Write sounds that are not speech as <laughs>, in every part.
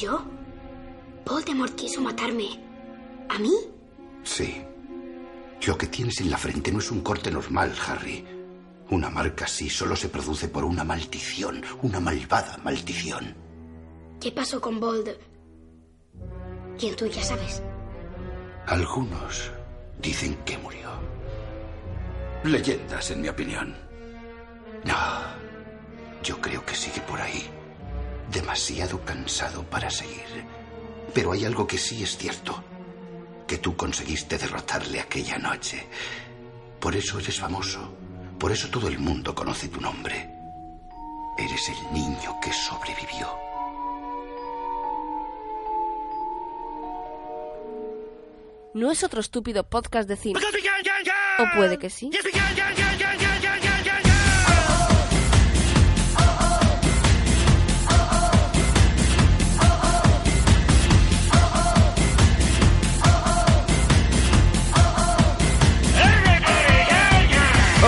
¿Yo? Voldemort quiso matarme. ¿A mí? Sí. Lo que tienes en la frente no es un corte normal, Harry. Una marca así solo se produce por una maldición, una malvada maldición. ¿Qué pasó con Vold? ¿Quién tú ya sabes? Algunos dicen que murió. Leyendas, en mi opinión. No, yo creo que sigue por ahí. Demasiado cansado para seguir. Pero hay algo que sí es cierto. Que tú conseguiste derrotarle aquella noche. Por eso eres famoso. Por eso todo el mundo conoce tu nombre. Eres el niño que sobrevivió. No es otro estúpido podcast de cine. O puede que sí.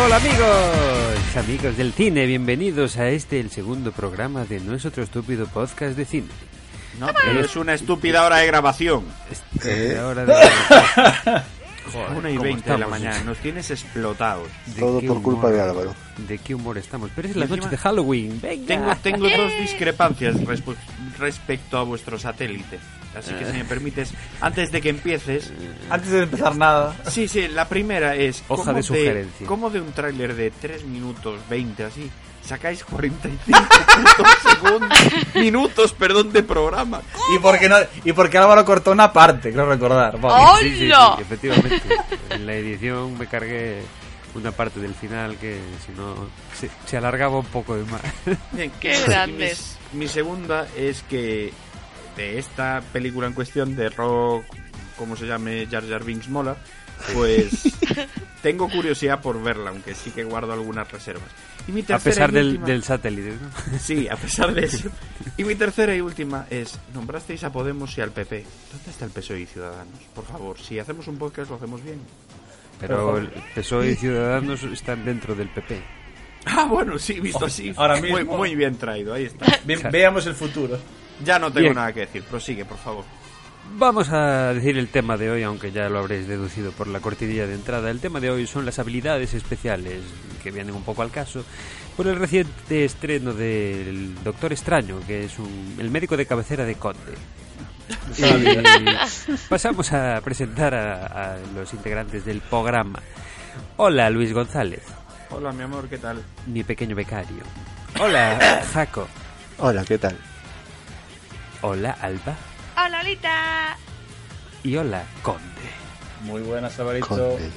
Hola amigos, amigos del cine, bienvenidos a este, el segundo programa de No es otro estúpido podcast de cine. No, pero es una estúpida hora de grabación. Este, ahora de- <laughs> Joder, Una y ¿cómo veinte de la mañana, nos tienes explotados. ¿De Todo por culpa humor? de Álvaro. ¿De qué humor estamos? Pero es la noche de Halloween, venga. Tengo, tengo dos discrepancias respu- respecto a vuestro satélite. Así que si me permites, antes de que empieces... Antes de empezar nada. Sí, sí, la primera es... Hoja ¿cómo de sugerencia. ¿Cómo de un tráiler de 3 minutos 20 así sacáis 45 <laughs> putos segundos, minutos, perdón, de programa? Y porque, no, y porque Álvaro cortó una parte, creo recordar. Vale. Sí, sí, efectivamente. En la edición me cargué una parte del final que si no se, se alargaba un poco de más. Bien, Qué <laughs> grandes. mis- Mi, segunda es que de esta película en cuestión de rock, como se llame Jar Jar Binks mola, pues <laughs> tengo curiosidad por verla, aunque sí que guardo algunas reservas. Y mi A tercera pesar y del, última- del satélite, ¿no? <laughs> Sí, a pesar de eso. <laughs> Y mi tercera y última es, nombrasteis a Podemos y al PP. ¿Dónde está el PSOE y Ciudadanos? Por favor, si hacemos un podcast lo hacemos bien. Pero el PSOE y Ciudadanos están dentro del PP. Ah, bueno, sí, visto así. ahora Muy, mismo. muy bien traído, ahí está. Ve- veamos el futuro. Ya no tengo Bien. nada que decir, prosigue, por favor. Vamos a decir el tema de hoy, aunque ya lo habréis deducido por la cortinilla de entrada. El tema de hoy son las habilidades especiales, que vienen un poco al caso, por el reciente estreno del Doctor Extraño, que es un- el médico de cabecera de Conde. <laughs> Y pasamos a presentar a, a los integrantes del programa. Hola, Luis González, Hola, mi amor, ¿qué tal? mi pequeño becario. Hola, <laughs> Jaco. Hola, ¿qué tal? Hola, Alba. ¡Hola, Lolita! Y hola, Conde. Muy buenas, Alvarito. Conde.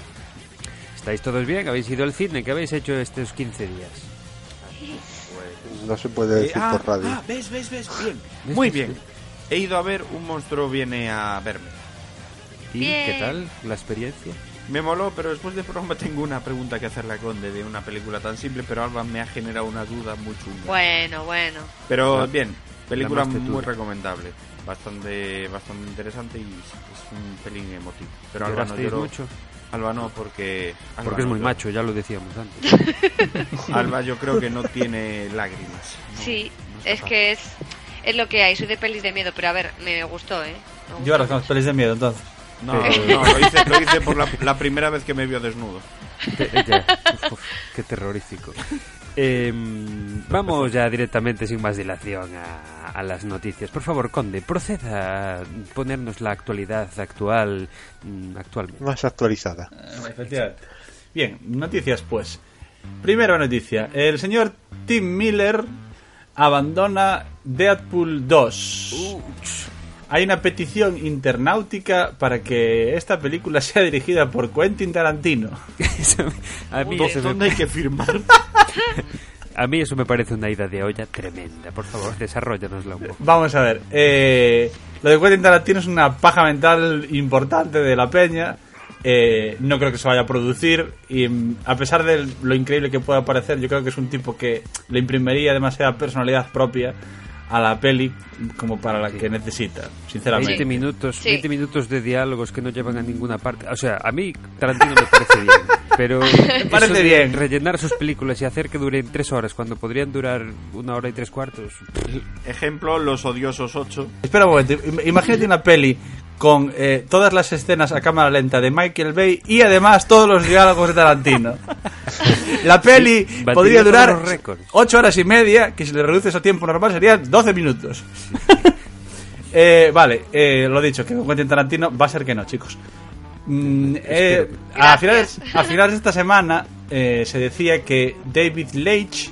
¿Estáis todos bien? ¿Habéis ido al cine? ¿Qué habéis hecho estos 15 días? No se puede decir Eh, ah, por radio. ah, ves, ves, ves, bien. ¿Ves, Muy ves, bien. He ido a ver Un monstruo viene a verme. ¿Y Bien. qué tal la experiencia? Me moló, pero después del programa tengo una pregunta que hacerle a Conde de una película tan simple, pero Alba me ha generado una duda muy chunga. Bueno, bueno. Pero La- bien, película muy recomendable. Bastante bastante interesante y es un pelín emotivo. Pero Alba no ¿Llorasteis lloró. mucho? Alba no, porque... Alba Porque es muy macho, ya lo decíamos antes. <laughs> Alba yo creo que no tiene lágrimas. No, Sí, no es que es, es lo que hay. Soy de pelis de miedo, pero a ver, me gustó, ¿eh? Me gustó Lloras con pelis de miedo, entonces. No, no, lo hice, lo hice por la, la primera vez que me vio desnudo. Te- ya. Uf, qué terrorífico. Em, vamos ya directamente, sin más dilación, a, a las noticias. Por favor, Conde, proceda a ponernos la actualidad actual. mm, actual. Más actualizada. Eh, Efectivamente. Bien, noticias pues. Primera noticia. El señor Tim Miller abandona Deadpool 2. Hay una petición internautica para que esta película sea dirigida por Quentin Tarantino. A, mí ¿Dó- eso me, ¿Dónde hay que <laughs> firmar? a mí eso me parece una ida de olla tremenda. Por favor, desarrollanosla un poco. Vamos a ver. eh, lo de Quentin Tarantino es una paja mental importante de la peña. eh, no creo que se vaya a producir. Y mm, a pesar de lo increíble que pueda parecer, yo creo que es un tipo que le imprimiría demasiada personalidad propia a la peli como para la que necesita, sinceramente. 20 minutos, Sí. 20 minutos de diálogos que no llevan a ninguna parte. O sea, a mí Tarantino me parece bien, <laughs> pero parece eso de bien. rellenar sus películas y hacer que duren tres horas cuando podrían durar una hora y tres cuartos. Ejemplo, Los Odiosos 8. Espera un momento, im- imagínate una peli con eh, todas las escenas a cámara lenta de Michael Bay y además todos los diálogos de Tarantino. <laughs> La peli podría durar los récords. 8 horas y media, que si le reduces a tiempo normal serían 12 minutos. <laughs> Eh, vale, eh, lo dicho, que con Quentin Tarantino va a ser que no, chicos. Mm, eh, a, finales, a finales de esta semana se decía que David Leitch,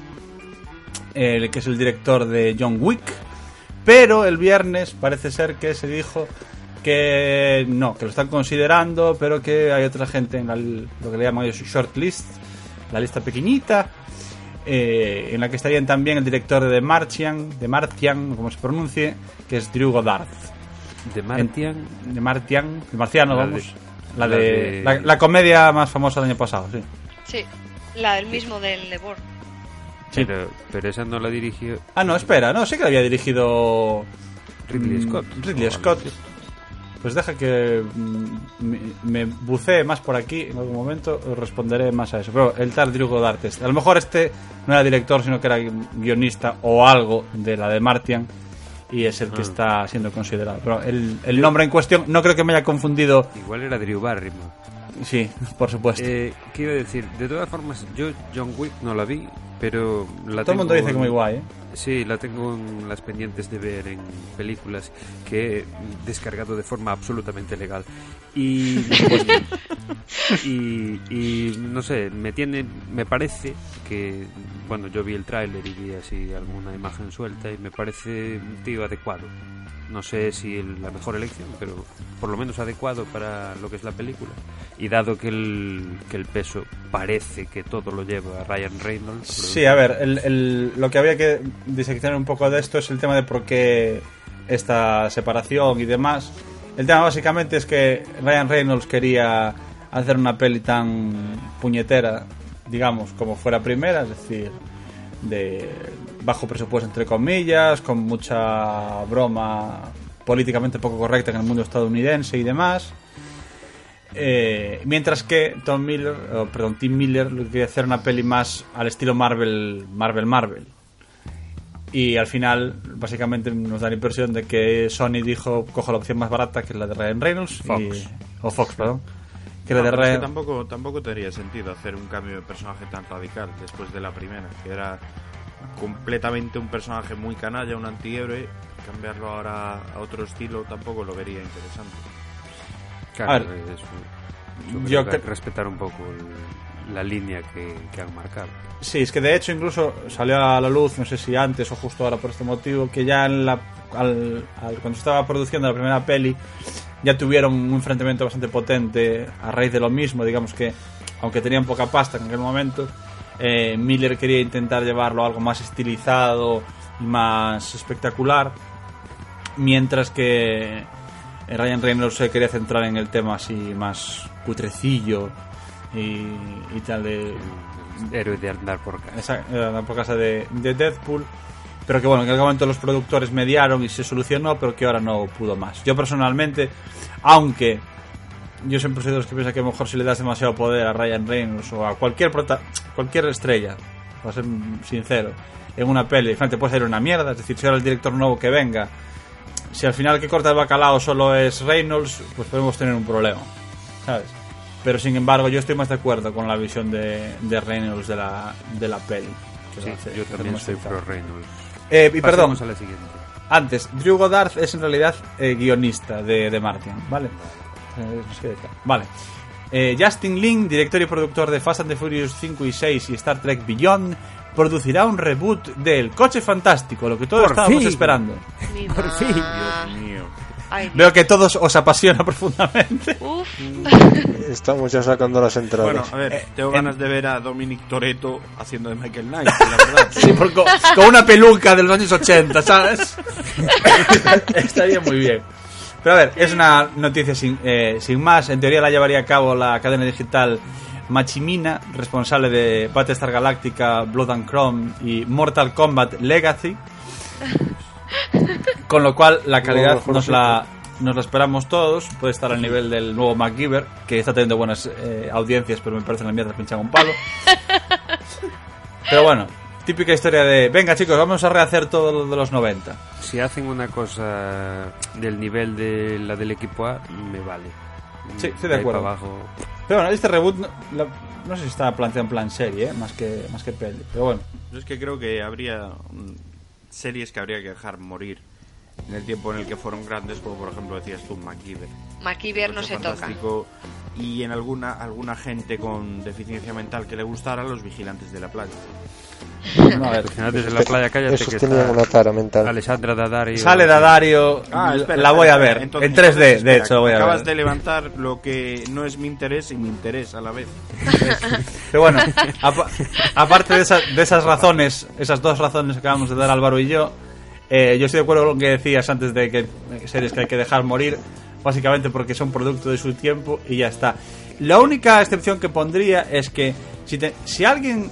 el que es el director de John Wick, pero el viernes parece ser que se dijo que no, que lo están considerando, pero que hay otra gente en la- lo que le llaman ellos shortlist, la lista pequeñita, eh, en la que estarían también el director de The Martian, de Martian, como se pronuncie, que es Drew Goddard. De Martian, De Martian, de Marciano, La vamos. de- la, la de, de- La, la comedia más famosa del año pasado, sí. Sí, la del mismo del Lebor. Sí. pero, pero esa no la dirigió Ah, no, espera, no, sé que la había dirigido Ridley mm, Scott. Ridley Scott. Pues deja que mm, me, me bucee más por aquí en algún momento, responderé más a eso. Pero el tal Drew Goddard, este- a lo mejor este no era director, sino que era guionista o algo de la de Martian y es el que Ah. está siendo considerado. Pero el, el nombre en cuestión no creo que me haya confundido. Igual era Drew Barrymore. Sí, por supuesto. Eh, ¿Qué iba a decir? De todas formas, yo John Wick no la vi, pero la Todo el mundo dice que muy guay, ¿eh? Sí, la tengo en las pendientes de ver en películas que he descargado de forma absolutamente legal. Y, <laughs> y, y no sé, me tiene, me parece que, bueno, yo vi el tráiler y vi así alguna imagen suelta y me parece un tío adecuado. No sé si la mejor elección, pero por lo menos adecuado para lo que es la película. Y dado que el, que el peso parece que todo lo lleva a Ryan Reynolds. Sí, a ver, el, el- lo que había que diseccionar un poco de esto es el tema de por qué esta separación y demás. El tema básicamente es que Ryan Reynolds quería hacer una peli tan puñetera, digamos, como fuera primera, es decir, de bajo presupuesto entre comillas, con mucha broma políticamente poco correcta en el mundo estadounidense y demás. Eh, mientras que Tom Miller, oh, perdón, Tim Miller lo que quería hacer una peli más al estilo Marvel, Marvel, Marvel. Y al final, básicamente, nos da la impresión de que Sony dijo: cojo la opción más barata, que es la de Ryan Reynolds. Fox. y- o Fox, perdón. Que No, es que tampoco, tampoco tendría sentido hacer un cambio de personaje tan radical después de la primera, que era completamente un personaje muy canalla, un antihéroe. Cambiarlo ahora a otro estilo tampoco lo vería interesante. Claro, A ver, eso, yo que respetar un poco el- la línea que, que han marcado. Sí, es que de hecho incluso salió a la luz, no sé si antes o justo ahora por este motivo, que ya en la, al, al- cuando estaba produciendo la primera peli ya tuvieron un enfrentamiento bastante potente a raíz de lo mismo, digamos que aunque tenían poca pasta en aquel momento, eh, Miller quería intentar llevarlo a algo más estilizado y más espectacular, mientras que eh, Ryan Reynolds se quería centrar en el tema así más cutrecillo y, y tal de Héroe de andar por casa. esa, eh, por casa de, de Deadpool. Pero que bueno, en aquel momento los productores mediaron y se solucionó, pero que ahora no pudo más. Yo personalmente, aunque yo siempre soy de los que piensan que mejor si le das demasiado poder a Ryan Reynolds o a cualquier prota cualquier estrella, para ser sincero, en una peli, frente puede ser una mierda. Es decir, si ahora el director nuevo que venga, si al final que corta el bacalao solo es Reynolds, pues podemos tener un problema, ¿sabes? Pero sin embargo, yo estoy más de acuerdo con la visión de, de Reynolds de la, de la peli. que Sí, yo también soy pro. Reynolds. Eh, y perdón, a la siguiente. antes, Drew Goddard es en realidad eh, guionista de, de Martian, ¿vale? Eh. Vale. Eh, Justin Lin, director y productor de Fast and the Furious 5 y 6 y Star Trek Beyond, producirá un reboot del Coche Fantástico, lo que todos Por estábamos fin. esperando. Por fin. Dios mío. Ay. Veo que a todos os apasiona <laughs> profundamente. Uf, <laughs> Estamos ya sacando las entradas. Bueno, a ver, Eh, tengo en- ganas de ver a Dominic Toretto haciendo de Michael Knight, la <laughs> verdad. Sí, por co- con una peluca de los años 80, ¿sabes? Estaría muy bien. Pero a ver, es una noticia sin, eh, sin más. En teoría la llevaría a cabo la cadena digital Machimina, responsable de Battlestar Galactica, Blood and Chrome y Mortal Kombat Legacy. Con lo cual, la calidad nos la, nos la esperamos todos. Puede estar al nivel del nuevo MacGyver, que está teniendo buenas eh, audiencias, pero me parece una mierda pinchar un palo. <laughs> pero bueno, típica historia de: venga, chicos, vamos a rehacer todo lo de los 90. Si hacen una cosa del nivel de la del equipo A, me vale. Sí, estoy de acuerdo. abajo. Pero bueno, este reboot no, la- no sé si está planteado en plan serie, ¿eh? más, que, más que peli. Pero bueno, Yo es que creo que habría series que habría que dejar morir en el tiempo en el que fueron grandes, como por ejemplo decías tú, MacGyver. MacGyver no se toca. Y en alguna alguna gente con deficiencia mental que le gustara, los vigilantes de la playa. No, a ver. Antes de la playa, cállate Esos que tenían está una tara mental. Alessandra Daddario. Sale Dadario, Ah, espera, la voy a ver. entonces- en 3D, entonces, de espera, hecho, voy a Acabas ver. de levantar lo que no es mi interés y mi interés a la vez. <laughs> Pero bueno, apa- aparte de, esa- de esas razones, esas dos razones que acabamos de dar Álvaro y yo, eh, yo estoy de acuerdo con lo que decías antes de que series que hay que dejar morir, básicamente porque son producto de su tiempo y ya está. La única excepción que pondría es que si, te- si alguien,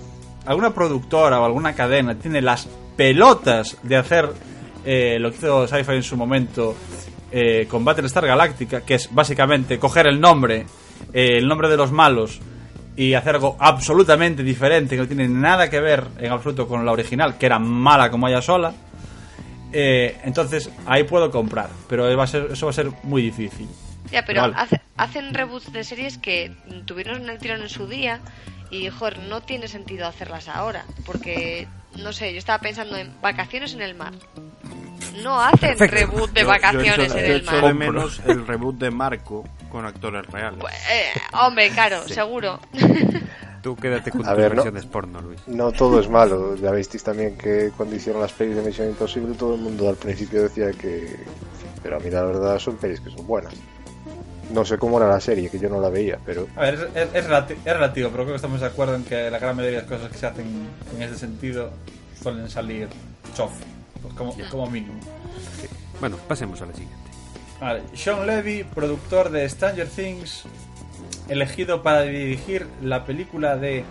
alguna productora o alguna cadena tiene las pelotas de hacer eh, lo que hizo Sci-Fi en su momento eh, con Battlestar Galactica, que es básicamente coger el nombre, eh, el nombre de los malos y hacer algo absolutamente diferente que no tiene nada que ver en absoluto con la original, que era mala como ella sola. eh, entonces ahí puedo comprar, pero va a ser- eso va a ser muy difícil. Ya, pero Vale. hace- hacen reboots de series que tuvieron el tirón en su día y, joder, no tiene sentido hacerlas ahora. Porque, no sé, yo estaba pensando en vacaciones en el mar. No hacen reboot de Yo- yo vacaciones en yo el mar. de menos el reboot de Marco con actores reales. Pues, eh, hombre, claro, seguro. <laughs> Tú quédate con A tus ver, ¿no? porno, Luis. No todo es malo. Ya visteis también que cuando hicieron las pelis de Misión Imposible, todo el mundo al principio decía que. Pero a mí la verdad son pelis que son buenas. No sé cómo era la serie, que yo no la veía, pero. A ver, es, es- es relati- es relativo, pero creo que estamos de acuerdo en que la gran mayoría de las cosas que se hacen en este sentido suelen salir chof, pues como, como mínimo. Bueno, pasemos a la siguiente. Vale, Sean Levy, productor de Stranger Things, elegido para dirigir la película de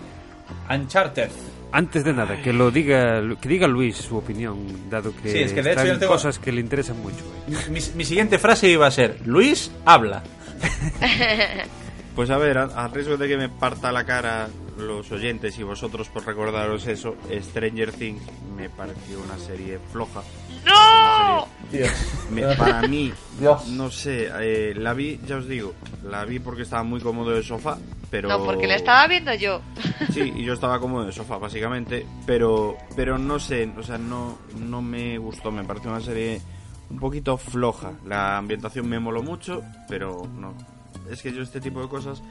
Uncharted. Antes de nada, que lo diga, que diga Luis su opinión, dado que, Sí, es que de hecho yo tengo- cosas que le interesan mucho. ¿eh? Mi, mi siguiente frase iba a ser, Luis, habla. <laughs> Pues a ver, a, a riesgo de que me parta la cara los oyentes y vosotros por recordaros eso, Stranger Things me pareció una serie floja. ¡No! Dios. Me- para mí, Dios. no sé, eh, la vi, ya os digo, la vi porque estaba muy cómodo de sofá, pero... No, porque la estaba viendo yo. <laughs> Sí, y yo estaba cómodo de sofá, básicamente, pero pero no sé, o sea, no, no me gustó, me pareció una serie un poquito floja. La ambientación me moló mucho, pero no. Es que yo este tipo de cosas...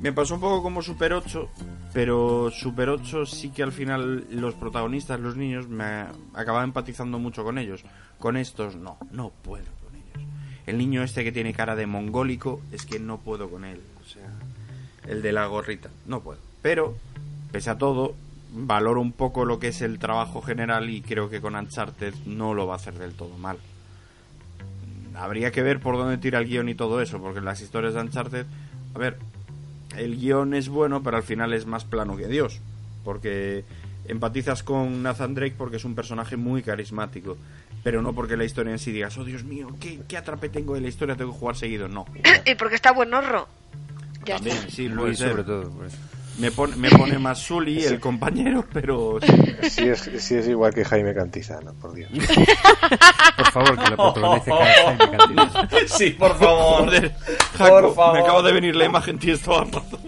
Me pasó un poco como Super 8, pero Super 8 sí que al final los protagonistas, los niños, me acababa empatizando mucho con ellos. Con estos no, no puedo con ellos. El niño este que tiene cara de mongólico, es que no puedo con él. O sea, el de la gorrita, no puedo. Pero, pese a todo, valoro un poco lo que es el trabajo general y creo que con Uncharted no lo va a hacer del todo mal. Habría que ver por dónde tira el guion y todo eso, porque las historias de Uncharted, a ver, el guion es bueno, pero al final es más plano que Dios, porque empatizas con Nathan Drake porque es un personaje muy carismático, pero no porque la historia en sí digas, oh Dios mío, ¿qué, qué atrape tengo de la historia? Tengo que jugar seguido. No. <coughs> y porque está buen horro. Ya También, está. sí, Luis, sobre todo. por eso. Me pone, me pone más Sully, el compañero, pero Sí es, sí es igual que Jaime Cantizano, por Dios. Por favor, que la <laughs> protagonice Jaime Cantizano. Sí, por favor. Joder, Por favor. me acaba de venir la imagen, tienes toda la razón.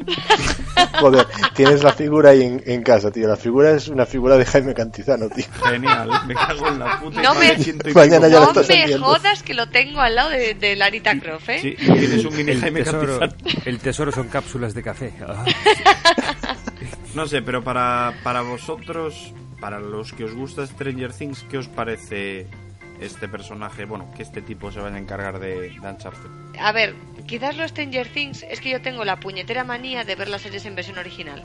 Joder, tienes la figura ahí en, en casa, tío. La figura es una figura de Jaime Cantizano, tío. Genial, me cago en la puta. No me- Mañana ya No estás me jodas que lo tengo al lado de, de Larita Croft, ¿eh? Sí, tienes un mini El Jaime tesoro, Cantizano. el tesoro son cápsulas de café. Ah. <laughs> No sé, pero para, para vosotros, para los que os gusta Stranger Things, ¿qué os parece este personaje? Bueno, que este tipo se vaya a encargar de, de Uncharted. A ver, quizás lo Stranger Things es que yo tengo la puñetera manía de ver las series en versión original.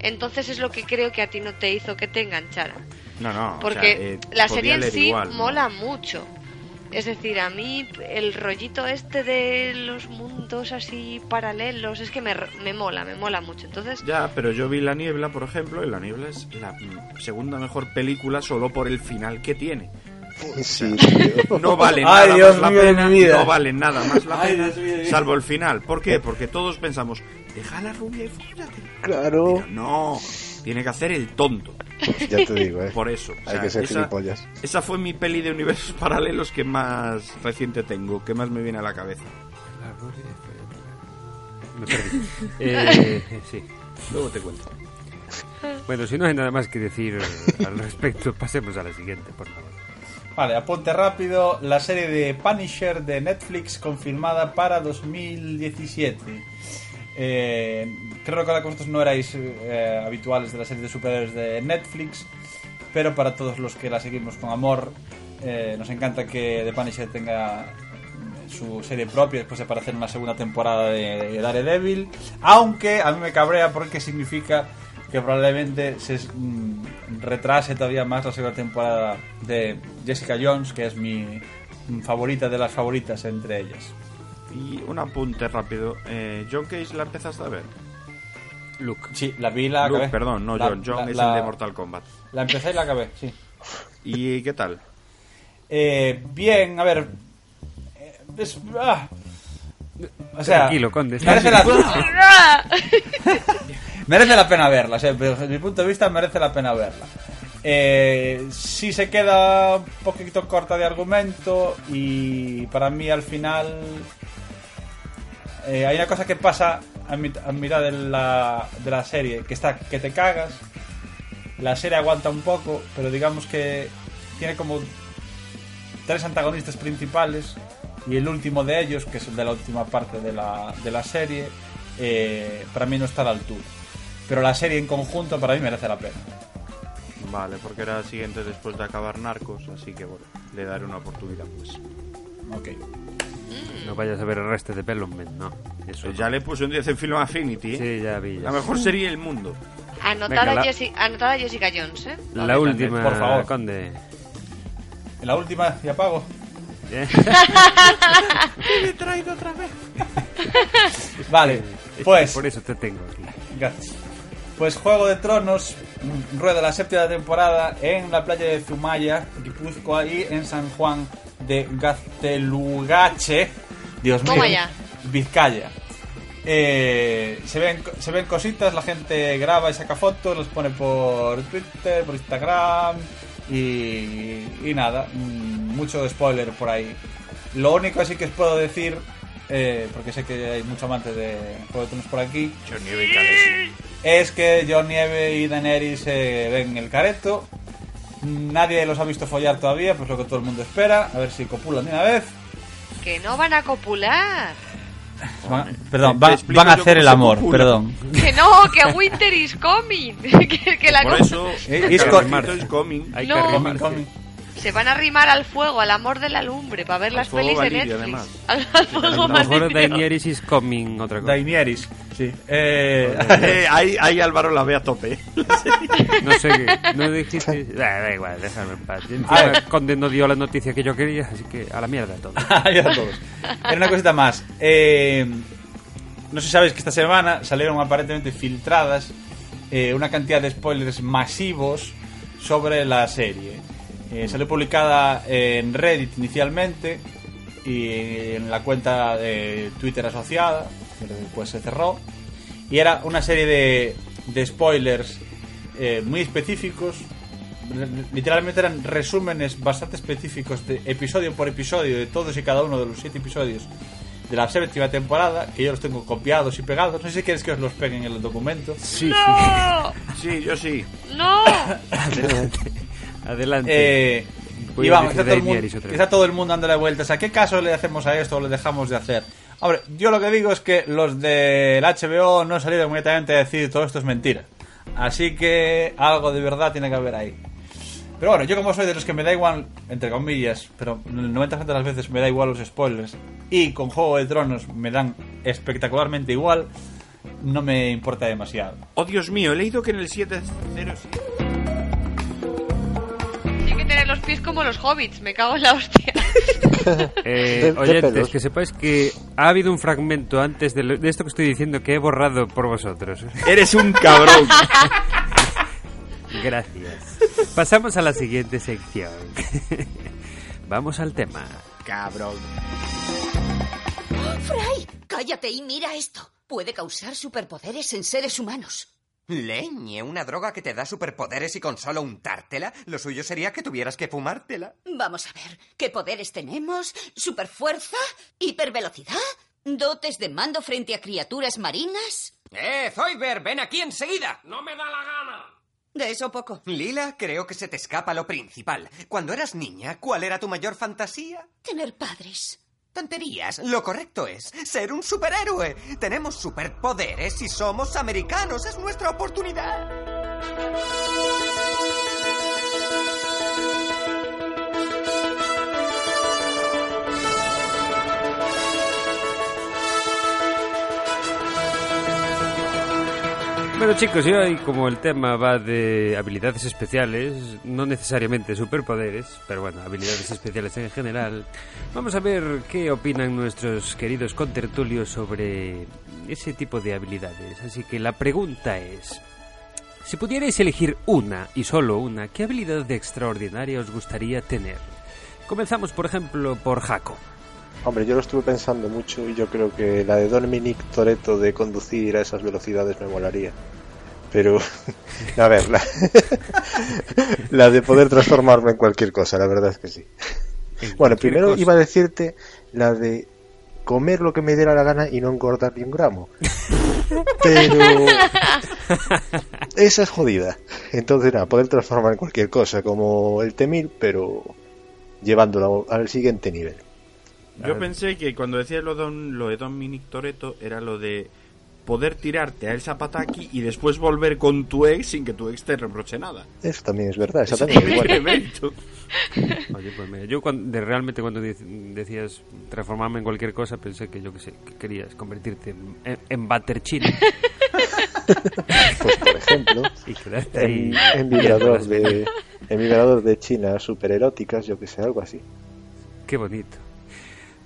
Entonces es lo que creo que a ti no te hizo que te enganchara. No, no, o Porque sea, eh, la serie en sí igual, ¿no? mola mucho. Es decir, a mí el rollito este de los mundos así paralelos es que me, me mola, me mola mucho. Entonces, Ya, pero yo vi La Niebla, por ejemplo, y La Niebla es la segunda mejor película solo por el final que tiene. Sí. <laughs> No vale Ay, nada Dios más la mío pena. mi vida. No vale nada más la Ay, pena. Dios. Salvo el final. ¿Por qué? Porque todos pensamos, deja la rubia y fóllate. Claro. Pero no, tiene que hacer el tonto. <laughs> Ya te digo, eh. Por eso. o Hay sea, que ser esa, gilipollas. esa fue mi peli de universos <laughs> paralelos que más reciente tengo, que más me viene a la cabeza. Me perdí. Eh, sí. Luego te cuento. Bueno, si no hay nada más que decir al respecto, pasemos a la siguiente, por favor. Vale, apunte rápido. La serie de Punisher de Netflix confirmada para 2017. Eh, creo que vosotros no erais eh, habituales de la serie de superhéroes de Netflix, pero para todos los que la seguimos con amor, eh, nos encanta que The Punisher tenga su serie propia después de aparecer en la segunda temporada de Daredevil. Aunque a mí me cabrea porque significa que probablemente se mm, retrase todavía más la segunda temporada de Jessica Jones, que es mi favorita de las favoritas entre ellas. Y un apunte rápido. Eh, ¿John Cage la empezaste a ver? Luke. Sí, la vi y la Luke, acabé. perdón, no La- John. John la- es la- el de Mortal Kombat. La empecé y la acabé, sí. ¿Y qué tal? Eh, bien, a ver. eh, es- ah. O sea, Tranquilo, Conde, está merece la. <laughs> <laughs> merece la pena verla. desde mi punto de vista, merece la pena verla. Eh, sí se queda un poquito corta de argumento y para mí al final eh, hay una cosa que pasa a, mit- mitad de la, de la serie que está que te cagas. La serie aguanta un poco, pero digamos que tiene como tres antagonistas principales y el último de ellos, que es el de la última parte de la, de la serie, eh, para mí no está a la altura. Pero la serie en conjunto para mí merece la pena. Vale, porque era el siguiente después de acabar Narcos, así que bueno, le daré una oportunidad pues. Ok. No vayas a ver el resto de Pelonmen, no. Eso Pues ya le puse un 10 en Film Affinity, ¿eh? Sí, ya vi. ya. La mejor serie del mundo. Anotada, Venga, la- Jessica, anotada Jessica Jones, ¿eh? La última, por favor. Conde. En la última, y apago. ¿Eh? Vale, <laughs> pues. Por eso te tengo aquí. Gracias. Pues Juego de Tronos rueda la séptima temporada en la playa de Zumaya, Guipúzcoa y en San Juan de Gaztelugache. Dios mío. Vizcaya. Eh, se, ven, se ven cositas, la gente graba y saca fotos, los pone por Twitter, por Instagram y, y nada, mm, mucho spoiler por ahí. Lo único así que os puedo decir, eh, porque sé que hay mucho amante de Juego de Tronos por aquí, John Nieve y Khaleesi. es que Jon Nieve y Daenerys se ven el careto. Nadie los ha visto follar todavía, pues lo que todo el mundo espera. A ver si copulan de una vez. Que no van a copular. Van- perdón, van, a hacer el amor, copula. perdón. Que no, que Winter is coming. <laughs> que, que la Por eso, Eh, is co- is coming. Hay No. que Comen, arrimarse. Se van a arrimar al fuego, al amor de la lumbre, para ver las fuego pelis de Netflix. además. Al, <laughs> al fuego A lo. Daenerys is coming, otra cosa. Daenerys, sí. Eh, <laughs> Eh, ahí, ahí Álvaro la ve a tope. <laughs> No sé, qué- no dijiste... Ah, da igual, déjame en paz. Conde no dio la noticia que yo quería, así que a la mierda todo. Ahí a todos. Era una cosita más. Eh, no sé si sabéis que esta semana salieron aparentemente filtradas eh, una cantidad de spoilers masivos sobre la serie. Eh, salió publicada en Reddit inicialmente y en la cuenta de Twitter asociada, que después se cerró. Y era una serie de, de spoilers eh, muy específicos. Literalmente eran resúmenes bastante específicos de episodio por episodio de todos y cada uno de los siete episodios de la séptima temporada, que yo los tengo copiados y pegados. No sé si quieres que os los peguen en el documento. Sí, ¡No! Sí, yo sí. ¡No! <laughs> Adelante. Adelante. Eh, y a vamos, está todo, el mundo, está todo el mundo dándole vueltas. ¿A qué caso le hacemos a esto o le dejamos de hacer? Hombre, yo lo que digo es que los del HBO no han salido inmediatamente a decir todo esto es mentira. Así que algo de verdad tiene que haber ahí. Pero bueno, yo como soy de los que me da igual, entre comillas, pero el 90% de las veces me da igual los spoilers, y con Juego de Tronos me dan espectacularmente igual, no me importa demasiado. Oh, Dios mío, he leído que en el 707... Los pies como los hobbits, me cago en la hostia. <laughs> Eh, oyentes, que sepáis que ha habido un fragmento antes de, lo- de esto que estoy diciendo que he borrado por vosotros. <laughs> Eres un cabrón. Gracias. Pasamos a la siguiente sección. <laughs> vamos al tema. Cabrón. ¡Fray! Cállate y mira esto. Puede causar superpoderes en seres humanos. Leñe, una droga que te da superpoderes y con solo untártela, lo suyo sería que tuvieras que fumártela. Vamos a ver, ¿qué poderes tenemos? ¿Superfuerza? ¿Hipervelocidad? ¿Dotes de mando frente a criaturas marinas? ¡Eh, Zoidberg, ven aquí enseguida! ¡No me da la gana! De eso poco. Lila, creo que se te escapa lo principal. Cuando eras niña, ¿cuál era tu mayor fantasía? Tener padres. Tonterías. Lo correcto es ser un superhéroe. Tenemos superpoderes y somos americanos. Es nuestra oportunidad. Bueno chicos, y hoy como el tema va de habilidades especiales, no necesariamente superpoderes, pero bueno, habilidades especiales en general, vamos a ver qué opinan nuestros queridos contertulios sobre ese tipo de habilidades. Así que la pregunta es, si pudierais elegir una y solo una, ¿qué habilidad extraordinaria os gustaría tener? Comenzamos, por ejemplo, por Jaco. Hombre, yo lo estuve pensando mucho y yo creo que la de Dominic Toretto de conducir a esas velocidades me molaría. Pero, <laughs> a ver, la, <laughs> la de poder transformarme en cualquier cosa, la verdad es que sí. Bueno, primero cosa. iba a decirte la de comer lo que me diera la gana y no engordar ni un gramo. Pero esa es jodida. Entonces, nada, poder transformar en cualquier cosa, como el Temil, pero llevándolo al siguiente nivel. Yo pensé que cuando decías lo de, Don- lo de Dominic Toretto era lo de poder tirarte a El Zapataki y después volver con tu ex sin que tu ex te reproche nada. Eso también es verdad. <laughs> Oye, pues mira, yo cuando, de- realmente cuando de- decías transformarme en cualquier cosa pensé que yo que sé, que querías convertirte en, en, en butter china <laughs> Pues, por ejemplo, y quedarte ahí. en, en vibrador de en vibrador de China super eróticas, yo que sé, algo así. Qué bonito.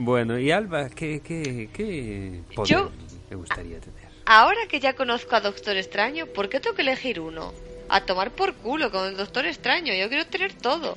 Bueno, y Alba, ¿qué, qué, qué poder Yo- me gustaría tener? Ahora que ya conozco a Doctor Extraño, ¿por qué tengo que elegir uno? A tomar por culo con el Doctor Extraño. Yo quiero tener todo.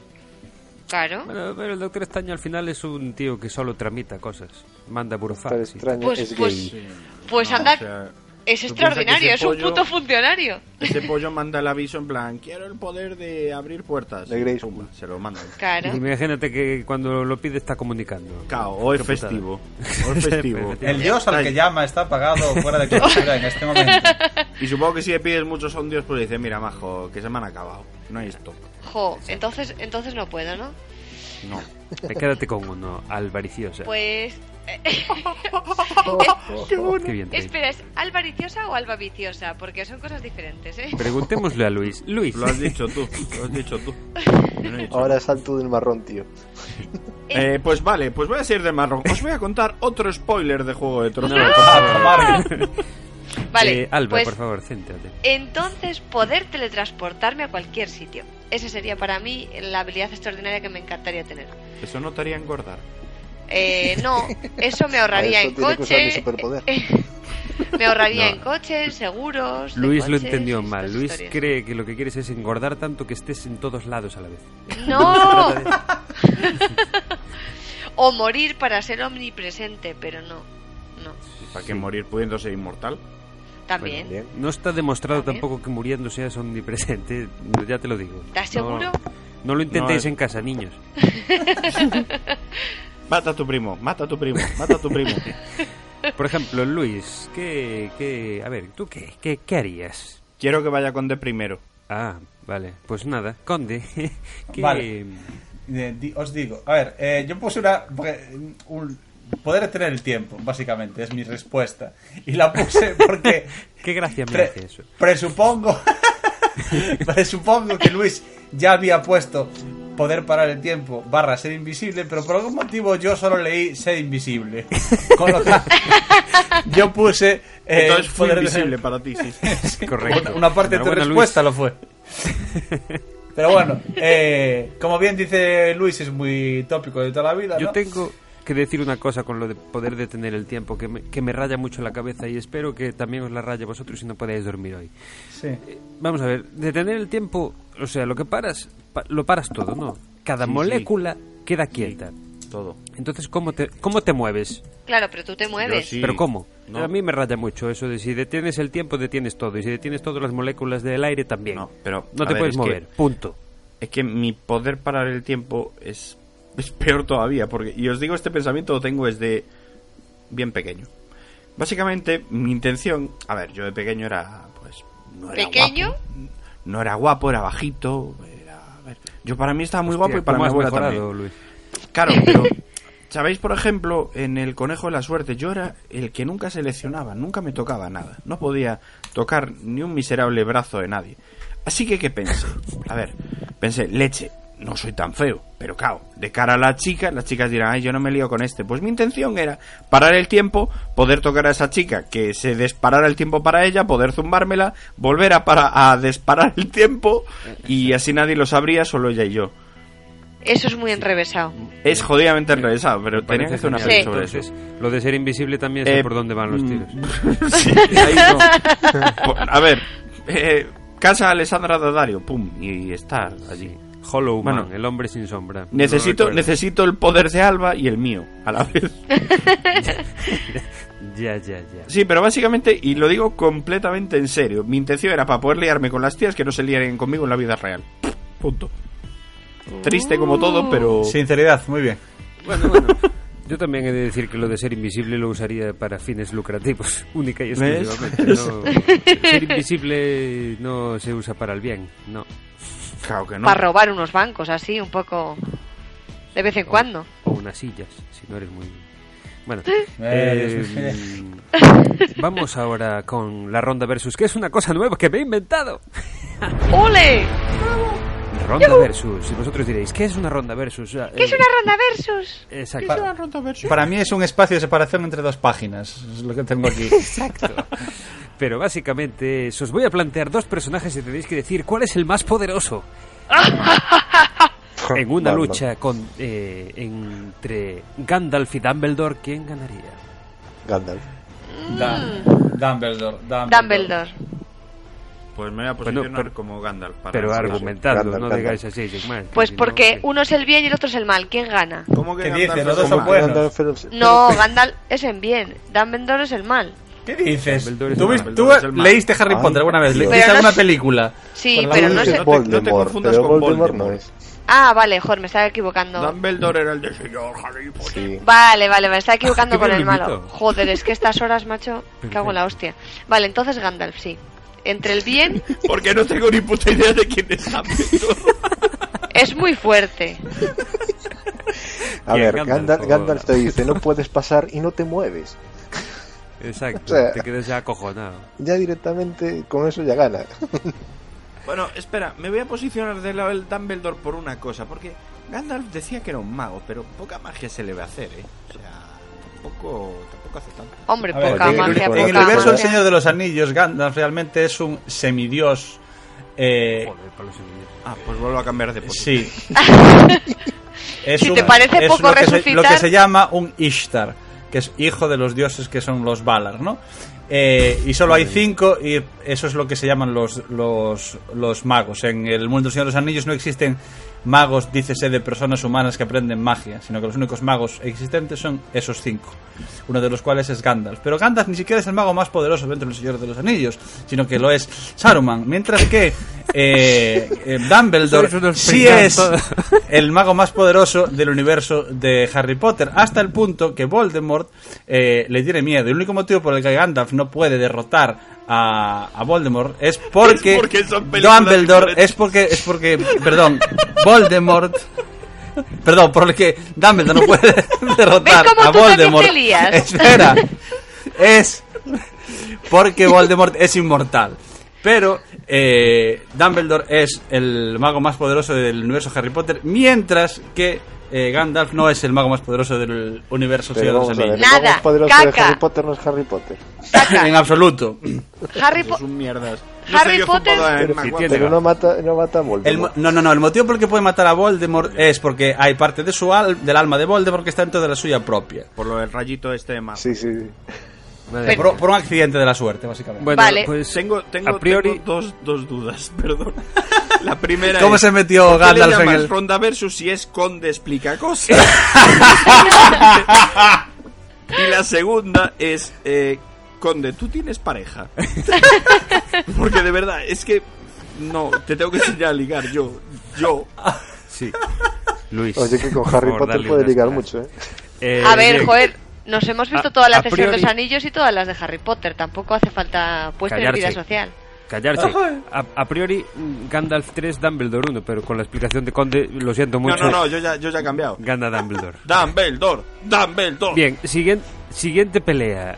Claro. Bueno, pero el Doctor Extraño al final es un tío que solo tramita cosas. Manda burofax. Pues- es pues- gay. Pues No, anda, o sea, es extraordinario, es un puto funcionario. Ese <laughs> pollo manda el aviso en plan, quiero el poder de abrir puertas. De Grey se lo mandan. Claro. Imagínate que cuando lo pide está comunicando. Cao, o es festivo. <laughs> O es festivo. El dios al que llama está apagado fuera de cobertura en este momento. <laughs> Y supongo que si le pides muchos a un dios, pues le dice, mira, majo, que se me han acabado. No hay stock. Jo, entonces, entonces no puedo, ¿no? No. Eh, <laughs> Quédate con uno, alvariciosa. Pues... <laughs> <laughs> Qué bien. Rey. Espera, ¿es alvariciosa o alba viciosa? Porque son cosas diferentes, ¿eh? Preguntémosle a Luis. Luis. Lo has dicho tú. Lo has dicho tú. Yo no he dicho Ahora salto del marrón, tío. Eh, pues vale, pues voy a ser de marrón. Os voy a contar otro spoiler de Juego de Tronos. Ah, tomar. Vale, Eh, Alba, pues por favor, céntrate. entonces poder teletransportarme a cualquier sitio. Esa sería para mí la habilidad extraordinaria que me encantaría tener. Eso no te haría engordar. Eh, no, <laughs> eso me ahorraría Eso en coche. <laughs> me ahorraría No. en coches, seguros. Luis lo entendió y mal. Luis historias. cree que lo que quieres es engordar tanto que estés en todos lados a la vez. ¡No! <laughs> o morir para ser omnipresente, pero no. No. ¿Para qué morir pudiendo ser inmortal? También. Bien. No está demostrado También. tampoco que muriendo seas omnipresente, <laughs> ya te lo digo. ¿Estás No- seguro? No, lo intentéis No, en casa, niños. <laughs> Mata a tu primo, mata a tu primo, mata a tu primo. <laughs> Por ejemplo, Luis, ¿qué, qué, a ver, ¿tú qué, qué, qué harías? Quiero que vaya con de primero. Ah, vale, pues nada, Conde, ¿qué- Vale. Eh, di- os digo, a ver, eh, yo puse una. porque, un- poder tener el tiempo, básicamente, es mi respuesta. Y la puse porque. <laughs> qué gracia me hace eso. presupongo. <laughs> presupongo que Luis ya había puesto poder parar el tiempo barra ser invisible, pero por algún motivo yo solo leí ser invisible. <laughs> Con lo que yo puse. eh, Entonces fue poder invisible para ti, sí. Correcto. una, una parte de tu respuesta lo fue. Pero bueno, eh, como bien dice Luis, es muy tópico de toda la vida. Yo ¿no? tengo que decir una cosa con lo de poder detener el tiempo que me, que me raya mucho la cabeza y espero que también os la raye vosotros si no podáis dormir hoy. Sí. Vamos a ver, detener el tiempo, o sea, lo que paras, pa- lo paras todo, ¿no? Cada Sí, molécula queda quieta. Todo. Entonces, ¿cómo te, cómo te mueves? Claro, pero tú te mueves. sí. ¿Pero cómo? No. A mí me raya mucho eso de si detienes el tiempo, detienes todo. Y si detienes todas las moléculas del aire, también. No, pero, No te ver, puedes que- mover, punto. Es que mi poder parar el tiempo es, es peor todavía. Porque, y os digo, este pensamiento lo tengo desde bien pequeño. Básicamente, mi intención. A ver, yo de pequeño era. Pues. No era ¿Pequeño? guapo. No era guapo, era bajito. Era, a ver, yo para mí estaba muy guapo y para ¿cómo mi abuela mejorado, también. Luis? Claro, pero. <laughs> ¿Sabéis, por ejemplo, en el conejo de la suerte? Yo era el que nunca seleccionaba, nunca me tocaba nada. No podía tocar ni un miserable brazo de nadie. Así que, ¿qué pensé? A ver, pensé, leche, no soy tan feo. Pero claro, de cara a la chica, las chicas dirán, ay, yo no me lío con este. Pues mi intención era parar el tiempo, poder tocar a esa chica, que se disparara el tiempo para ella, poder zumbármela, volver a, para, a disparar el tiempo y así nadie lo sabría, solo ella y yo. Eso es muy enrevesado. Es jodidamente enrevesado, pero tenía que Parece hacer una peli sobre Entonces, eso. lo de ser invisible también sé Eh, por dónde van los mm, tiros. <laughs> Sí, ahí no. <laughs> Po- A ver, eh, casa Alessandra Daddario, pum, y estar allí. Hollow Man, Bueno. el hombre sin sombra. Necesito, necesito el poder de Alba y el mío, a la vez. <laughs> <laughs> Ya, ya, ya. Sí, pero básicamente, y lo digo completamente en serio, mi intención era para poder liarme con las tías que no se liaran conmigo en la vida real. Punto. Triste como todo, pero... Sinceridad, muy bien. Bueno, bueno. <laughs> Yo también he de decir que lo de ser invisible lo usaría para fines lucrativos, única y exclusivamente. No, ser invisible no se usa para el bien, no. Claro que no. Para robar unos bancos, así, un poco. De vez en cuando. O unas sillas, si no eres muy... Bueno, <laughs> Eh, eh, <laughs> vamos ahora con la ronda versus, que es una cosa nueva que me he inventado. <laughs> ¡Ole! Ronda versus, y vosotros diréis, ¿qué es una ronda versus? ¿Qué es eh, <laughs> una ronda versus? Exacto. Para mí es un espacio de separación entre dos páginas. Es lo que tengo aquí. <laughs> Exacto. <laughs> Pero básicamente es, os voy a plantear dos personajes y tenéis que decir cuál es el más poderoso. en una lucha con eh, entre Gandalf y Dumbledore, ¿quién ganaría? Gandalf. Da- Dumbledore, Dumbledore. Dumbledore. Pues me voy a Bueno, posicionar pero- como Gandalf. Para Pero Gandalf, no Gandalf. digáis así, sin más. Pues no, porque uno es el bien y el otro es el mal. ¿Quién gana? ¿Cómo que ¿Qué Gandalf dice? Los dos son buenos. No, Gandalf es el <laughs> bien. Dumbledore es el mal. ¿Qué dices? ¿Tú, tú leíste Harry Potter alguna vez? ¿Leíste Pero no alguna es- película? Sí, pero no es sé. No te- no confundas pero con Voldemort no es. Ah, vale, joder, me estaba equivocando. Dumbledore era el de señor Harry Potter. Sí. Vale, vale, me estaba equivocando <laughs> con el lo malo. Joder, es que estas horas, macho, <laughs> cago en la hostia. Vale, entonces Gandalf, sí. Entre el bien Porque no tengo ni puta idea de quién es Dumbledore. es muy fuerte. A ver, Gandalf, Gandalf te dice, no puedes pasar y no te mueves. Exacto, O sea- te quedas ya acojonado. Ya directamente con eso ya gana. Bueno, espera, me voy a posicionar del lado del Dumbledore por una cosa, porque Gandalf decía que era un mago, pero poca magia se le va a hacer, ¿eh? O sea, tampoco, tampoco hace tanto. Hombre, ver, poca en- magia, en el universo del magia. Señor de los Anillos, Gandalf realmente es un semidios. Eh, Joder, para los enemigos. Ah, pues vuelvo a cambiar de posición. sí. <laughs> Es Si te parece es poco lo que, se, resucitar- lo que se llama un Ishtar, que es hijo de los dioses que son los Valar, ¿no? Eh, y solo hay cinco y eso es lo que se llaman los, los, los magos. En el mundo del Señor de los Anillos no existen magos, dícese, de personas humanas que aprenden magia, sino que los únicos magos existentes son esos cinco, uno de los cuales es Gandalf. Pero Gandalf ni siquiera es el mago más poderoso dentro del Señor de los Anillos, sino que lo es Saruman, mientras que eh, eh, <laughs> Dumbledore sí es <laughs> el mago más poderoso del universo de Harry Potter, hasta el punto que Voldemort eh, le tiene miedo. El único motivo por el que Gandalf no puede derrotar a, a Voldemort es porque, Es porque son películas Dumbledore es porque es porque perdón Voldemort perdón por el que Dumbledore no puede <laughs> derrotar ¿Ves cómo a Voldemort te lías? <laughs> espera es porque Voldemort es inmortal. Pero eh, Dumbledore es el mago más poderoso del universo Harry Potter, mientras que eh, Gandalf no es el mago más poderoso del universo Señor de los Anillos. el Nada, más poderoso de caca. Harry Potter no es Harry Potter. <laughs> en absoluto. Harry Po- Es un mierdas. Harry yo Potter- Pero, pero no mata, no mata a El Voldemort. no, no, no. El motivo por el que puede matar a Voldemort es porque hay parte de su al- del alma de Voldemort que está dentro de la suya propia. Por lo del rayito este de más. Sí, sí, sí. Madre Por, por un accidente de la suerte, básicamente. Bueno, Vale. pues Tengo, tengo, a priori tengo dos, dos dudas, <laughs> perdón. La primera ¿Cómo es, se metió ¿por qué Gandalf en el- Ronda Versus si es Conde explica cosas? <laughs> y la segunda es eh, Conde, ¿tú tienes pareja? <laughs> Porque de verdad, es que no, te tengo que enseñar a ligar yo, yo. Sí. Luis. Oye, que con Harry Potter puede ligar mucho, ¿eh? Eh, A ver, bien. joder, nos hemos visto A- todas las a de los Anillos y todas las de Harry Potter. Tampoco hace falta puesta en vida social. Callarse. A, a priori, Gandalf 3, Dumbledore 1, pero con la explicación de Conde, lo siento No, mucho. no, no, yo ya, yo ya he cambiado. Gana Dumbledore. <laughs> Dumbledore, Dumbledore. Bien, siguiente, siguiente pelea.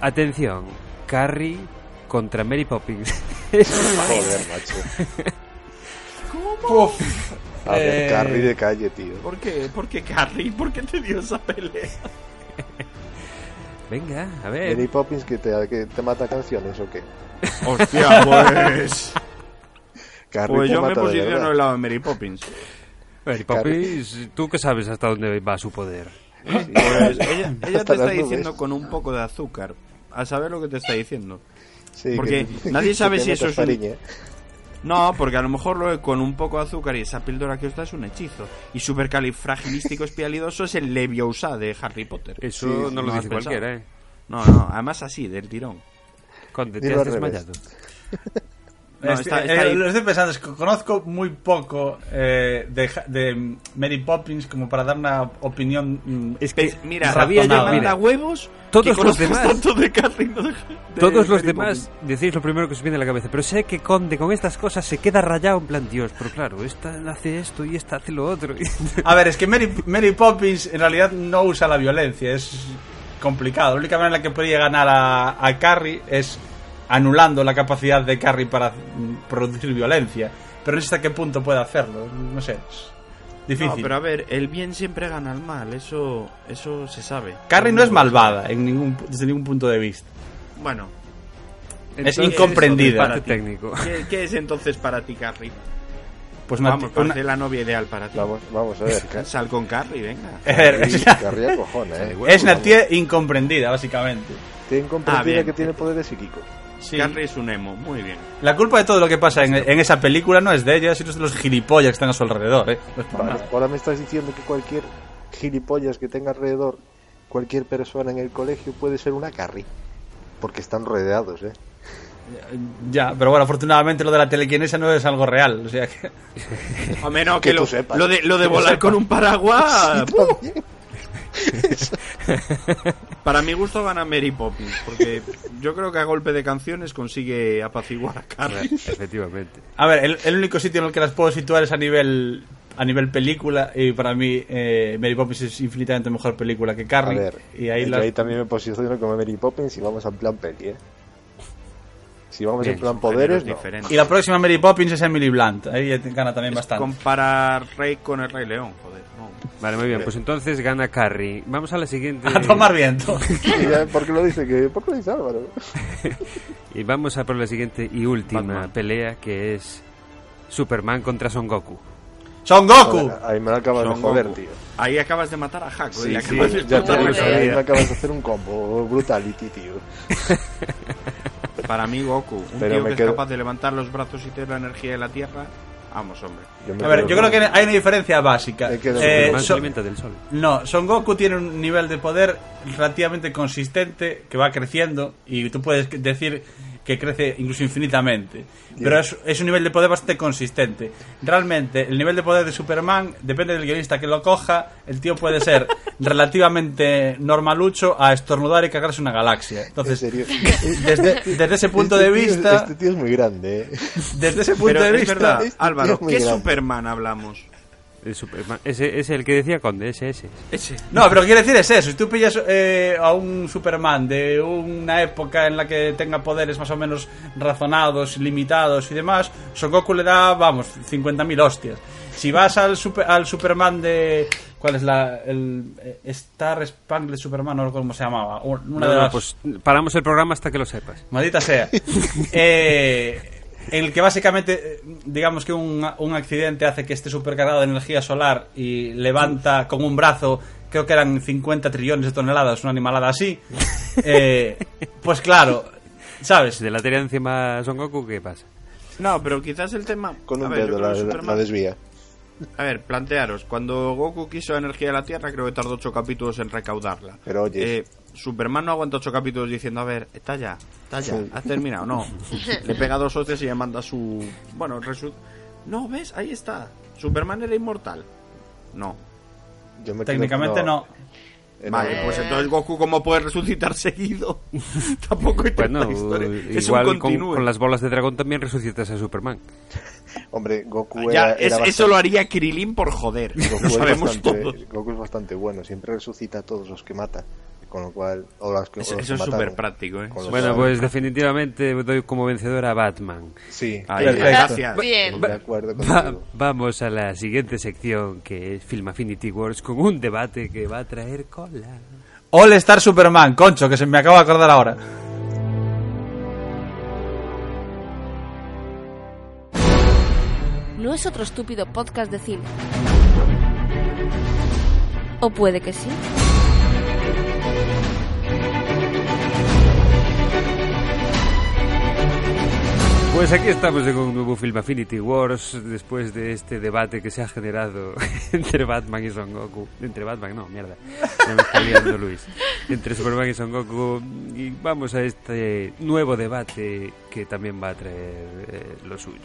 Atención. Carrie contra Mary Poppins. Joder, macho. <laughs> Uf. A ver, Eh, Carrie de calle, tío. ¿Por qué? ¿Por qué Carrie? ¿Por qué te dio esa pelea? <laughs> Venga, a ver. Mary Poppins que te, que te mata canciones o qué? <laughs> Hostia, pues. Carrie Pues yo me posiciono del lado de Mary Poppins. Mary Poppins, ¿tú qué sabes hasta dónde va su poder? <laughs> Pues ella, ella te está diciendo con un poco de azúcar. A saber lo que te está diciendo. Sí, Porque que- nadie que sabe si eso es un-. No, porque a lo mejor lo con un poco de azúcar y esa píldora que os da es un hechizo. Y supercalifragilístico espialidoso es el Leviosa de Harry Potter. Eso Sí, no lo dice cualquiera, ¿eh? No, no, además así, del tirón. Conde, te has desmayado. No, Estoy- está- eh, lo estoy pensando, es que conozco muy poco eh, de, de Mary Poppins como para dar una opinión. mm, Es que Mira, sabía yo, huevos todos que los demás- tanto de Carrie, no de- de Todos los Mary demás decís lo primero que os viene a la cabeza, pero sé que Conde con estas cosas se queda rayado en plan Dios, pero claro, esta hace esto y esta hace lo otro. <laughs> A ver, es que Mary, Mary Poppins en realidad no usa la violencia, es complicado. La única manera en la que podría ganar a, a Carrie es anulando la capacidad de Carrie para mm, producir violencia. Pero no sé hasta qué punto puede hacerlo, no sé, es difícil. No, pero a ver, el bien siempre gana al mal, eso, eso se sabe. Carrie no es malvada en ningún, desde ningún punto de vista. Bueno, Es ¿qué incomprendida. ti? técnico. <laughs> ¿Qué, qué es entonces para ti, Carrie? Pues una- Vamos, una- la novia ideal para ti. Vamos, vamos a ver. Sal con Carrie, venga. <laughs> A Carrie, es una- Carrie acojona, ¿eh? es una tía incomprendida, básicamente. Tiene Ah, comprendida bien. que tiene poderes psíquicos. Sí. Carrie es un emo, muy bien. La culpa de todo lo que pasa en, en esa película no es de ella, sino de los gilipollas que están a su alrededor, ¿eh? No es por Vale, nada. ahora me estás diciendo que cualquier gilipollas que tenga alrededor, cualquier persona en el colegio puede ser una Carrie. Porque están rodeados, ¿eh? Ya, pero bueno, afortunadamente lo de la telequinesia no es algo real, o sea que... A menos que, lo, sepas. lo de, lo de volar sepas. con un paraguas. <laughs> Sí. <laughs> Para mi gusto gana Mary Poppins, porque yo creo que a golpe de canciones consigue apaciguar a Carrie. Efectivamente. A ver, el, el único sitio en el que las puedo situar es a nivel a nivel película y para mí eh, Mary Poppins es infinitamente mejor película que A Carrie ver, y ahí yo las- ahí también me posiciono como Mary Poppins y vamos en plan peli, ¿eh? Si vamos Bien, en plan poderes, no. y la próxima Mary Poppins es Emily Blunt ahí gana también bastante Comparar Rey con el Rey León, joder. No. Vale, muy bien, pues entonces gana Carrie. Vamos a la siguiente. a tomar viento <laughs> Sí, ¿Por qué lo dice? que ¿Por qué lo dice Álvaro? <laughs> Y vamos a por la siguiente y última Batman. pelea que es Superman contra Son Goku. Son Goku Joder, ahí me lo acabas de Son joder, Goku. tío. Ahí acabas de matar a Jaco. Sí, sí, acabas de ya te ahí me acabas de hacer un combo brutality, tío. <laughs> Para mí, Goku, un Pero tío que quedo- es capaz de levantar los brazos y tener la energía de la Tierra. Vamos, hombre. Yo a ver yo con- creo que hay una diferencia básica Eh, Son- alimenta del sol. No, Son Goku tiene un nivel de poder relativamente consistente que va creciendo y tú puedes decir que crece incluso infinitamente. Pero es, es un nivel de poder bastante consistente. Realmente, el nivel de poder de Superman depende del guionista que lo coja. El tío puede ser <laughs> relativamente normalucho a estornudar y cagarse una galaxia. En Entonces, serio. <laughs> desde, desde ese punto Este de tío- vista, Este tío es muy grande, ¿eh? desde ese punto Pero de es vista, verdad, este Álvaro, ¿qué grande. Superman hablamos? El Superman. Ese es el que decía Conde, ese, ese. Ese. No, pero quiere decir es eso. Si tú pillas eh, a un Superman de una época en la que tenga poderes más o menos razonados, limitados y demás, Son Goku le da, vamos, 50.000 hostias. Si vas al, super- al Superman de... ¿Cuál es la...? El eh, Star Spangled Superman, no cómo se llamaba. Una No, de no, las... pues paramos el programa hasta que lo sepas. Maldita sea. <laughs> Eh, en el que básicamente, eh, digamos que un, un accidente hace que esté supercargado de energía solar y levanta con un brazo, creo que eran 50 trillones de toneladas, una animalada así. <laughs> Eh, pues claro, ¿sabes? Si de la tira encima Son Goku, ¿qué pasa? No, pero quizás el tema... Con a un ver, dedo la desvía. A ver, plantearos, cuando Goku quiso energía de la Tierra, creo que tardó ocho capítulos en recaudarla. Pero oye, Eh, Superman no aguanta ocho capítulos diciendo, a ver, está ya, está ya, Sí. has terminado, no. <laughs> Le pega dos hostias y le manda su... Bueno, resu... No, ¿ves? Ahí está. Superman era inmortal. No. yo me quedo Técnicamente no. Vale, pues entonces Goku, ¿cómo puede resucitar seguido? <laughs> Tampoco hay tanta Bueno, historia. Es un igual con, las bolas de dragón también resucitas a Superman. Hombre, Goku Ya, era, es- era eso lo haría Krilin por joder. Goku Lo es, sabemos bastante, todos. Goku es bastante bueno, siempre resucita a todos los que mata. Con lo cual, o las que, o Eso, eso es súper práctico, ¿eh? Bueno, pues definitivamente doy como vencedor a Batman. Sí, Ahí, gracias. Bien. de acuerdo Va- vamos a la siguiente sección que es Film Affinity Wars con un debate que va a traer cola. All Star Superman, concho, que se me acaba de acordar ahora. No es otro estúpido podcast de cine. O puede que sí. Pues aquí estamos en un nuevo Film Affinity Wars después de este debate que se ha generado <laughs> entre Batman y Son Goku. Entre Batman, no, mierda. Ya me está liando Luis. Entre Superman y Son Goku. Y vamos a este nuevo debate que también va a traer eh, lo suyo.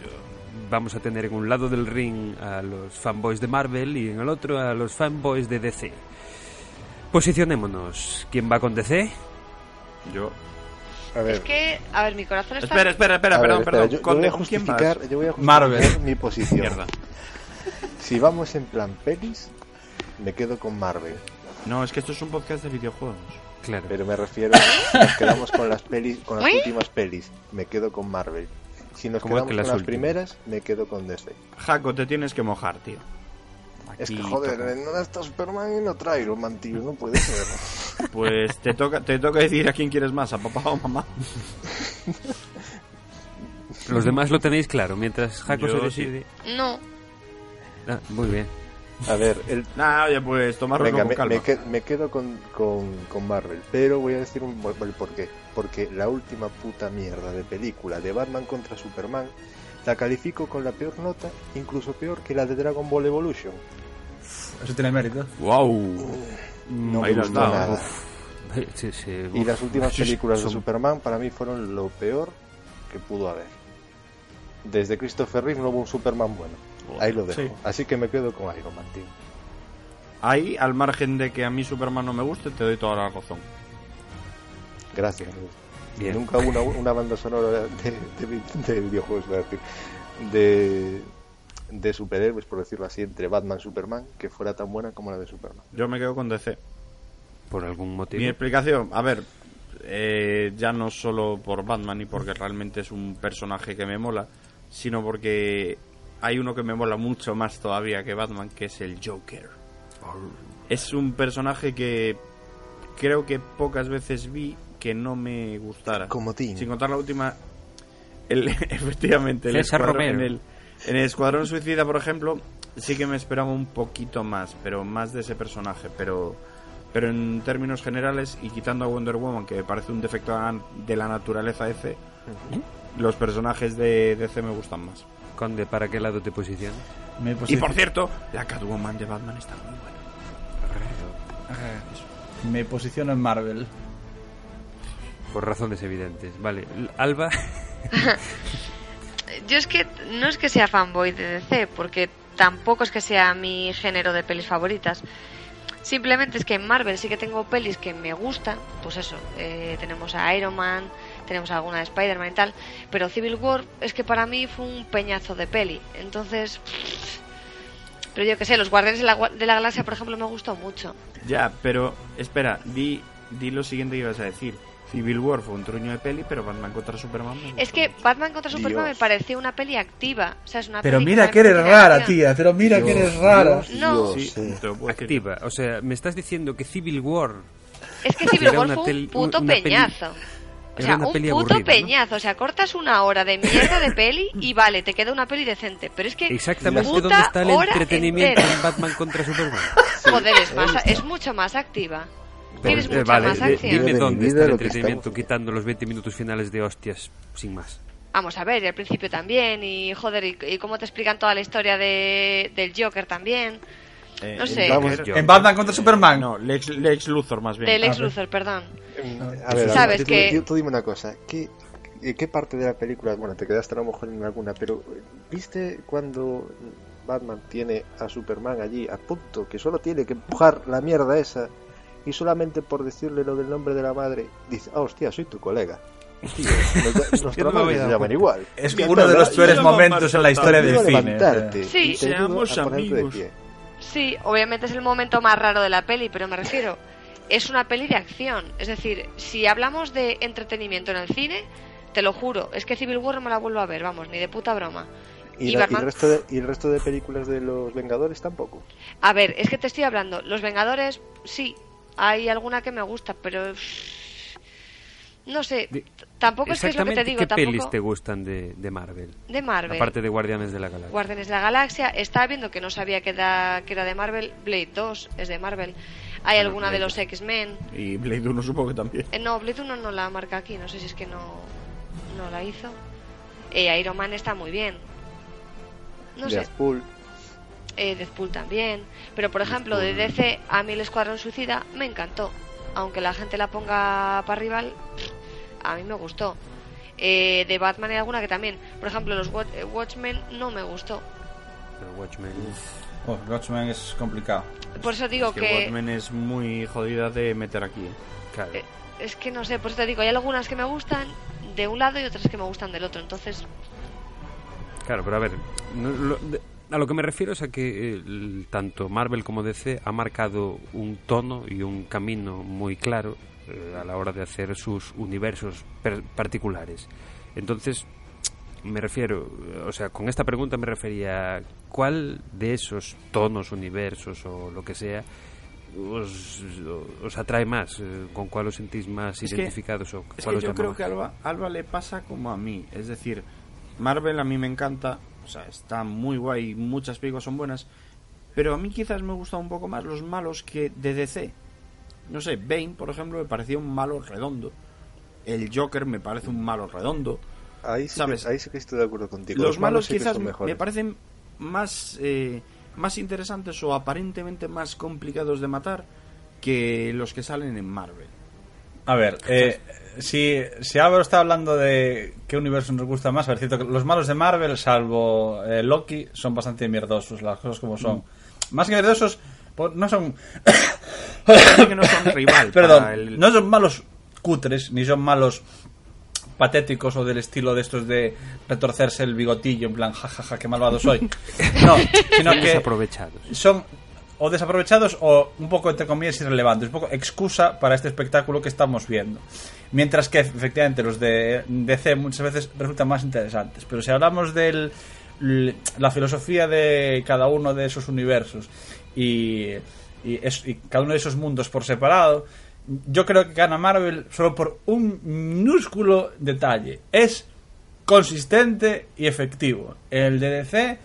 Vamos a tener en un lado del ring a los fanboys de Marvel y en el otro a los fanboys de DC. Posicionémonos. ¿Quién va con DC? Yo. A ver, Es que, a ver, mi corazón está... Espera, espera, espera, a ver, perdón, espera, perdón. yo, yo Conde, voy a ¿con justificar, yo voy a justificar Marvel. mi posición. Mierda. Si vamos en plan pelis, me quedo con Marvel. No, es que esto es un podcast de videojuegos. Claro. Pero me refiero, si nos quedamos con las pelis, con las últimas pelis, me quedo con Marvel. Si nos ¿Cómo quedamos que con las las últimas? primeras, me quedo con DC. Jaco, te tienes que mojar, tío. Es que joder, toca. no está Superman y no trae Iron Man, tío, no puede ser. <laughs> Pues te toca, te toca decir a quién quieres más, a papá o mamá. <laughs> Los demás lo tenéis claro, mientras Jaco se sí. decide. No. Ah, muy bien. A ver, el, Nah, oye, pues tomarlo Venga, con me, calma. me quedo con, con, con Marvel, pero voy a decir un, el por qué. Porque la última puta mierda de película de Batman contra Superman la califico con la peor nota, incluso peor que la de Dragon Ball Evolution. Eso tiene mérito. Wow. No Ahí me gustó nada. Sí, sí, Y las últimas películas de Superman para mí fueron lo peor que pudo haber. Desde Christopher Reeve no hubo un Superman bueno. Ahí lo dejo. Sí. Así que me quedo con Iron Man, tío. Ahí, al margen de que a mí Superman no me guste, te doy toda la razón. Gracias. Bien. Nunca hubo una, una banda sonora de, de- de videojuegos, voy a decir, de, de superhéroes, por decirlo así, entre Batman y Superman, que fuera tan buena como la de Superman. Yo me quedo con DC. Por algún motivo. Mi explicación, a ver, eh, ya no solo por Batman y porque realmente es un personaje que me mola, sino porque hay uno que me mola mucho más todavía que Batman, que es el Joker. Es un personaje que creo que pocas veces vi que no me gustara. Como ti. Sin contar la última, el, <laughs> efectivamente, el César Romero. en el, en el Escuadrón Suicida, por ejemplo, sí que me esperaba un poquito más, pero más de ese personaje, pero pero en términos generales y quitando a Wonder Woman, que me parece un defecto de la- naturaleza DC, los personajes de DC me gustan más. Conde, ¿para qué lado te posicionas? Me Y por cierto, la Catwoman de Batman está muy buena. Me posiciono en Marvel. Por razones evidentes. Vale. Alba. <laughs> Yo es que no es que sea fanboy de DC, porque tampoco es que sea mi género de pelis favoritas. Simplemente es que en Marvel sí que tengo pelis que me gustan, pues eso, eh, tenemos a Iron Man, tenemos alguna de Spider-Man y tal, pero Civil War es que para mí fue un peñazo de peli, entonces... Pero yo que sé, los Guardianes de la, de la Galaxia, por ejemplo, me gustó mucho. Ya, pero espera, di, di lo siguiente que ibas a decir. Civil War fue un truño de peli, pero Batman contra Superman. me. Es que Batman contra Superman Dios. me pareció una peli activa, o sea, es una Pero peli mira que eres rara, acción. tía. Pero mira que Dios, eres rara. Dios, No. Dios, Sí. Activa. O sea, me estás diciendo que Civil War. Es que Civil Era War una fue un puto una peli- peñazo. O era sea, un peli puto aburrida, ¿no? peñazo. O sea, cortas una hora de mierda de peli y vale, te queda una peli decente. Pero es que. Exactamente puta dónde está el entretenimiento entera. en Batman contra Superman. Joder, es, más, es mucho más activa. Tienes eh, mucha vale, más de- acción. dime De dónde está el entretenimiento quitando los 20 minutos finales de hostias sin más. Vamos a ver, y al principio también, y joder, y, y cómo te explican toda la historia de, del Joker también. Eh, No en sé. Joker- En Batman contra Superman. No, Lex, Lex Luthor más bien. Del Ah, ex Luthor, perdón. A ver, Sabes tú, que- tú- tú dime una cosa. ¿qué, ¿En qué parte de la película, bueno, te quedaste a lo mejor en alguna, pero ¿viste cuando Batman tiene a Superman allí a punto, que solo tiene que empujar la mierda esa y solamente por decirle lo del nombre de la madre, dice, ah, hostia, soy tu colega? <laughs> Tío, nos- nuestra madre se llaman igual. Es uno de los peores momentos en la historia del cine. levantarte Sí. te Seamos de amigos. pie. Sí, obviamente es el momento más raro de la peli, pero me refiero, es una peli de acción. Es decir, si hablamos de entretenimiento en el cine, te lo juro, es que Civil War no me la vuelvo a ver, vamos, ni de puta broma. Y, Y la- y el resto de, y el resto de películas de los Vengadores tampoco. A ver, es que te estoy hablando, Los Vengadores, sí, hay alguna que me gusta, pero... No sé, tampoco es que es lo que te digo, qué tampoco... pelis te gustan de, de Marvel. De Marvel. Aparte de Guardianes de la Galaxia. Guardianes de la Galaxia. Estaba viendo que no sabía que era, que era de Marvel. Blade 2 es de Marvel. Hay Bueno, alguna de los X-Men. Y Blade 1 supongo que también. Eh, no, Blade 1 no la marca aquí. No sé si es que no, no la hizo. Eh, Iron Man está muy bien. No sé. Deadpool. Eh, Deadpool también. Pero por ejemplo, de DC, a mí el Escuadrón Suicida me encantó. Aunque la gente la ponga para rival, a mí me gustó. Eh, de Batman hay alguna que también. Por ejemplo, los Watch- eh, Watchmen no me gustó. Pero Watchmen. Oh, Watchmen es complicado. Por eso digo Es que, que. Watchmen es muy jodida de meter aquí. ¿eh? Claro. eh, es que no sé, por eso te digo, hay algunas que me gustan de un lado y otras que me gustan del otro. Entonces, Claro, pero a ver, no- lo- de- a lo que me refiero es a que eh, tanto Marvel como DC ha marcado un tono y un camino muy claro eh, a la hora de hacer sus universos per- particulares. Entonces, me refiero, o sea, con esta pregunta me refería cuál de esos tonos, universos o lo que sea os, os atrae más, eh, con cuál os sentís más Es que- identificados o Es cuál que os yo creo más? que a Alba, Alba le pasa como a mí. Es decir, Marvel a mí me encanta. O sea, está muy guay. Muchas películas son buenas. Pero a mí quizás me gustan un poco más los malos que de DC. No sé, Bane, por ejemplo, me parecía un malo redondo. El Joker me parece un malo redondo. Ahí sí, ¿Sabes? Que, ahí sí que estoy de acuerdo contigo. Los malos sí quizás me parecen más, eh, más interesantes o aparentemente más complicados de matar que los que salen en Marvel. A ver, eh, si, si Álvaro está hablando de qué universo nos gusta más, a ver, cierto que los malos de Marvel, salvo eh, Loki, son bastante mierdosos, las cosas como son. Más que mierdosos, pues, no son... Que no son <coughs> rival Perdón, para el- no son malos cutres, ni son malos patéticos o del estilo de estos de retorcerse el bigotillo en plan jajaja qué malvado soy. <laughs> No sino que son o desaprovechados o un poco entre comillas irrelevantes, un poco excusa para este espectáculo que estamos viendo. Mientras que efectivamente los de DC muchas veces resultan más interesantes. Pero si hablamos de la filosofía de cada uno de esos universos y, y, cada uno de esos mundos por separado, yo creo que gana Marvel solo por un minúsculo detalle. Es consistente y efectivo. El de DC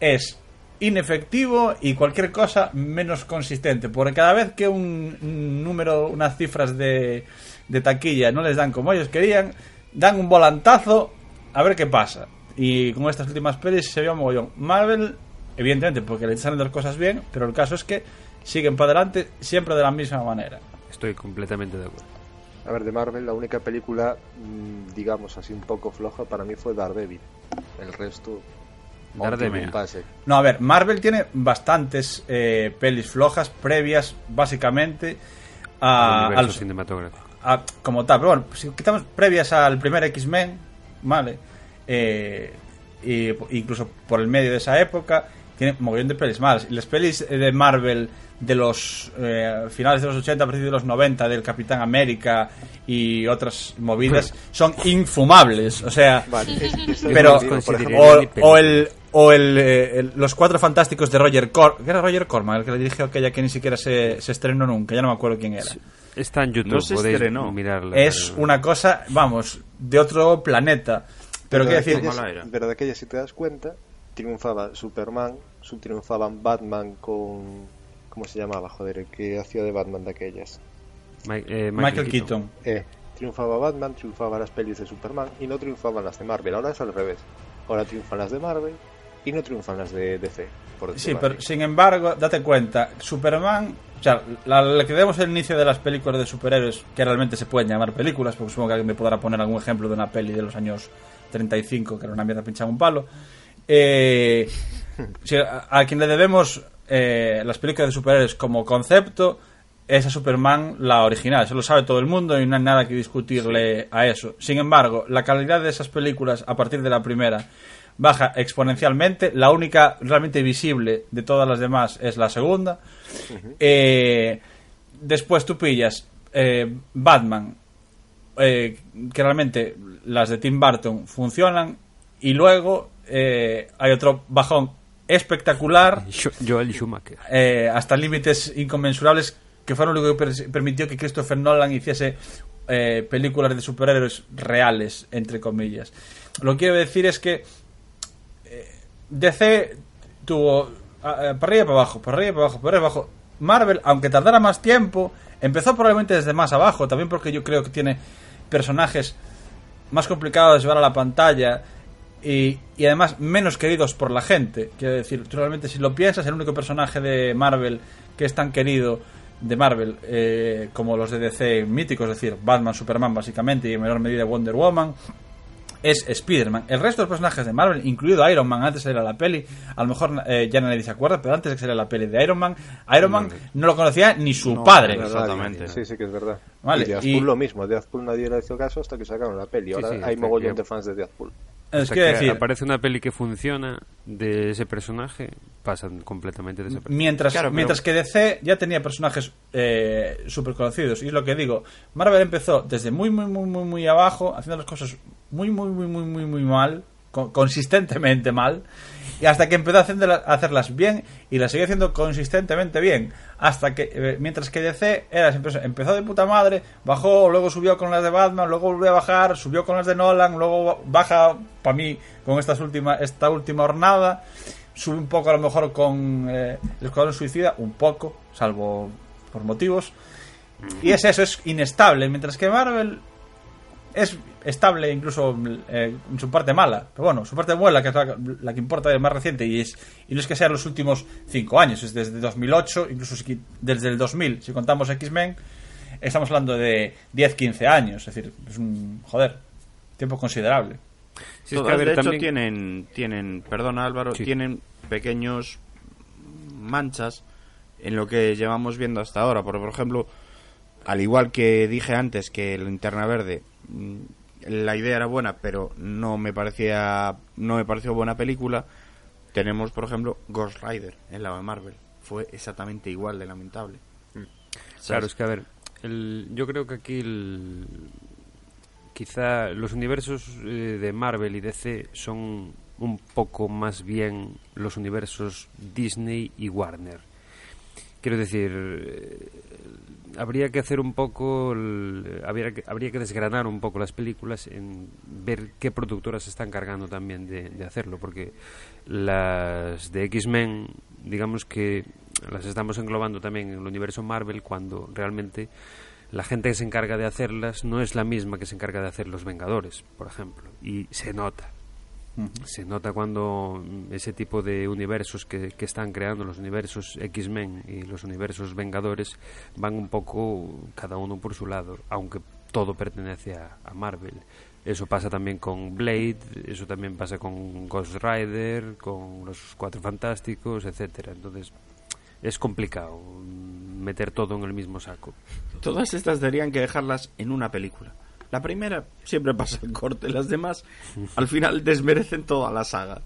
es inefectivo y cualquier cosa menos consistente. Porque cada vez que un, número, unas cifras de, de taquilla no les dan como ellos querían, dan un volantazo a ver qué pasa. Y con estas últimas pelis se vio mogollón. Marvel, evidentemente, porque le salen las cosas bien, pero el caso es que siguen para adelante siempre de la misma manera. Estoy completamente de acuerdo. A ver, de Marvel, la única película, mm, digamos así, un poco floja para mí fue Daredevil. El resto, Daredevil. No, a ver, Marvel tiene bastantes eh, pelis flojas previas, básicamente, a, universo al- cinematográfico. a- como tal. Pero bueno, si quitamos previas al primer X-Men, ¿vale? Eh, y, incluso por el medio de esa época, tiene un mogollón de pelis malas. Y las pelis de Marvel de los eh, finales de los 80, principios de los 90, del Capitán América y otras movidas, <laughs> son infumables. O sea, Vale, es- es- pero es- por ejemplo, o, ni o el o el, eh, el- los cuatro fantásticos de Roger Corman, era Roger Corman el que le dirigió aquella que ni siquiera se, se estrenó nunca, ya no me acuerdo quién era. Está en YouTube, No se podéis estrenó. mirarla. Es pero- una cosa, vamos, de otro planeta. Pero de quiero decir, era. Pero de aquella, si te das cuenta, triunfaba Superman, su- triunfaban Batman con... ¿Cómo se llamaba? Joder, el que hacía de Batman de aquellas. Eh, Michael Keaton. Eh, triunfaba Batman, triunfaban las pelis de Superman y no triunfaban las de Marvel. Ahora es al revés. Ahora triunfan las de Marvel y no triunfan las de DC. Por Sí, pero así. sin embargo, date cuenta, Superman, o sea, la, la que vemos el inicio de las películas de superhéroes, que realmente se pueden llamar películas, porque supongo que alguien me podrá poner algún ejemplo de una peli de los años 35, que era una mierda pinchada un palo. Eh, <laughs> a, a quien le debemos eh, las películas de superhéroes como concepto es a Superman la original, eso lo sabe todo el mundo y no hay nada que discutirle a eso. Sin embargo, la calidad de esas películas a partir de la primera baja exponencialmente. La única realmente visible de todas las demás es la segunda. Eh, después tú pillas eh, Batman, eh, que realmente las de Tim Burton funcionan. Y luego eh, hay otro bajón espectacular Joel Schumacher. eh, hasta límites inconmensurables que fueron lo que per- permitió que Christopher Nolan hiciese eh, películas de superhéroes reales, entre comillas. Lo que quiero decir es que eh, DC tuvo eh, para arriba y para abajo, para arriba y para abajo, para arriba y para abajo. Marvel, aunque tardara más tiempo, empezó probablemente desde más abajo, también porque yo creo que tiene personajes más complicados de llevar a la pantalla y, y además menos queridos por la gente. Quiero decir, realmente si lo piensas, el único personaje de Marvel que es tan querido de Marvel eh, como los de DC míticos, es decir, Batman, Superman básicamente y en menor medida Wonder Woman, es Spider-Man. El resto de los personajes de Marvel, incluido Iron Man, antes era la peli, a lo mejor eh, ya nadie se acuerda, pero antes de que saliera la peli de Iron Man, Iron Man no lo conocía ni su No, padre. verdad. Exactamente. Sí, sí que es verdad. Vale, y Deadpool y- lo mismo. Deadpool nadie le hizo caso hasta que sacaron la peli. Ahora sí, hay mogollón que- de fans de Deadpool. Es Hasta que que decir, aparece una peli que funciona de ese personaje, pasan completamente desapercibidos. Mientras, Claro, pero- mientras que DC ya tenía personajes eh, súper conocidos. Y es lo que digo. Marvel empezó desde muy, muy, muy, muy, muy abajo, haciendo las cosas muy, muy, muy, muy, muy, muy mal, co- consistentemente mal. Y hasta que empezó a hacerla- a hacerlas bien y las sigue haciendo consistentemente bien. Hasta que, eh, mientras que DC era empezó de puta madre, bajó, luego subió con las de Batman, luego volvió a bajar, subió con las de Nolan, luego baja, para mí, con estas última, esta última hornada sube un poco a lo mejor con eh, el Escuadrón Suicida, un poco, salvo por motivos. Y es eso, es inestable, mientras que Marvel es estable incluso eh, en su parte mala. Pero bueno, su parte buena, que es la, la que importa es más reciente, y, es, y no es que sea los últimos cinco años, es desde 2008, incluso si- desde el 2000, si contamos X-Men, estamos hablando de 10, 15 años, es decir, es un, joder, tiempo considerable. Sí, es que, a ver, de hecho, también- tienen, tienen, perdona Álvaro, Sí. tienen pequeños manchas en lo que llevamos viendo hasta ahora. Porque, por ejemplo, al igual que dije antes que Linterna Verde, mm, la idea era buena, pero no me parecía, no me pareció buena película. Tenemos, por ejemplo, Ghost Rider en la de Marvel. Fue exactamente igual de lamentable. Claro, es que a ver, el- yo creo que aquí el- quizá los universos eh, de Marvel y DC son un poco más bien los universos Disney y Warner. Quiero decir, eh, habría que hacer un poco, habría, que, habría que desgranar un poco las películas en ver qué productoras se están cargando también de hacerlo, porque las de X-Men, digamos que las estamos englobando también en el universo Marvel cuando realmente la gente que se encarga de hacerlas no es la misma que se encarga de hacer los Vengadores, por ejemplo, y se nota. Se nota cuando mm, ese tipo de universos que, que están creando, los universos X-Men y los universos Vengadores, van un poco cada uno por su lado, aunque todo pertenece a, a Marvel. Eso pasa también con Blade, eso también pasa con Ghost Rider, con los Cuatro Fantásticos, etcétera. Entonces es complicado mm, meter todo en el mismo saco. Todas estas tendrían que dejarlas en una película. La primera siempre pasa el corte, las demás al final desmerecen toda la saga.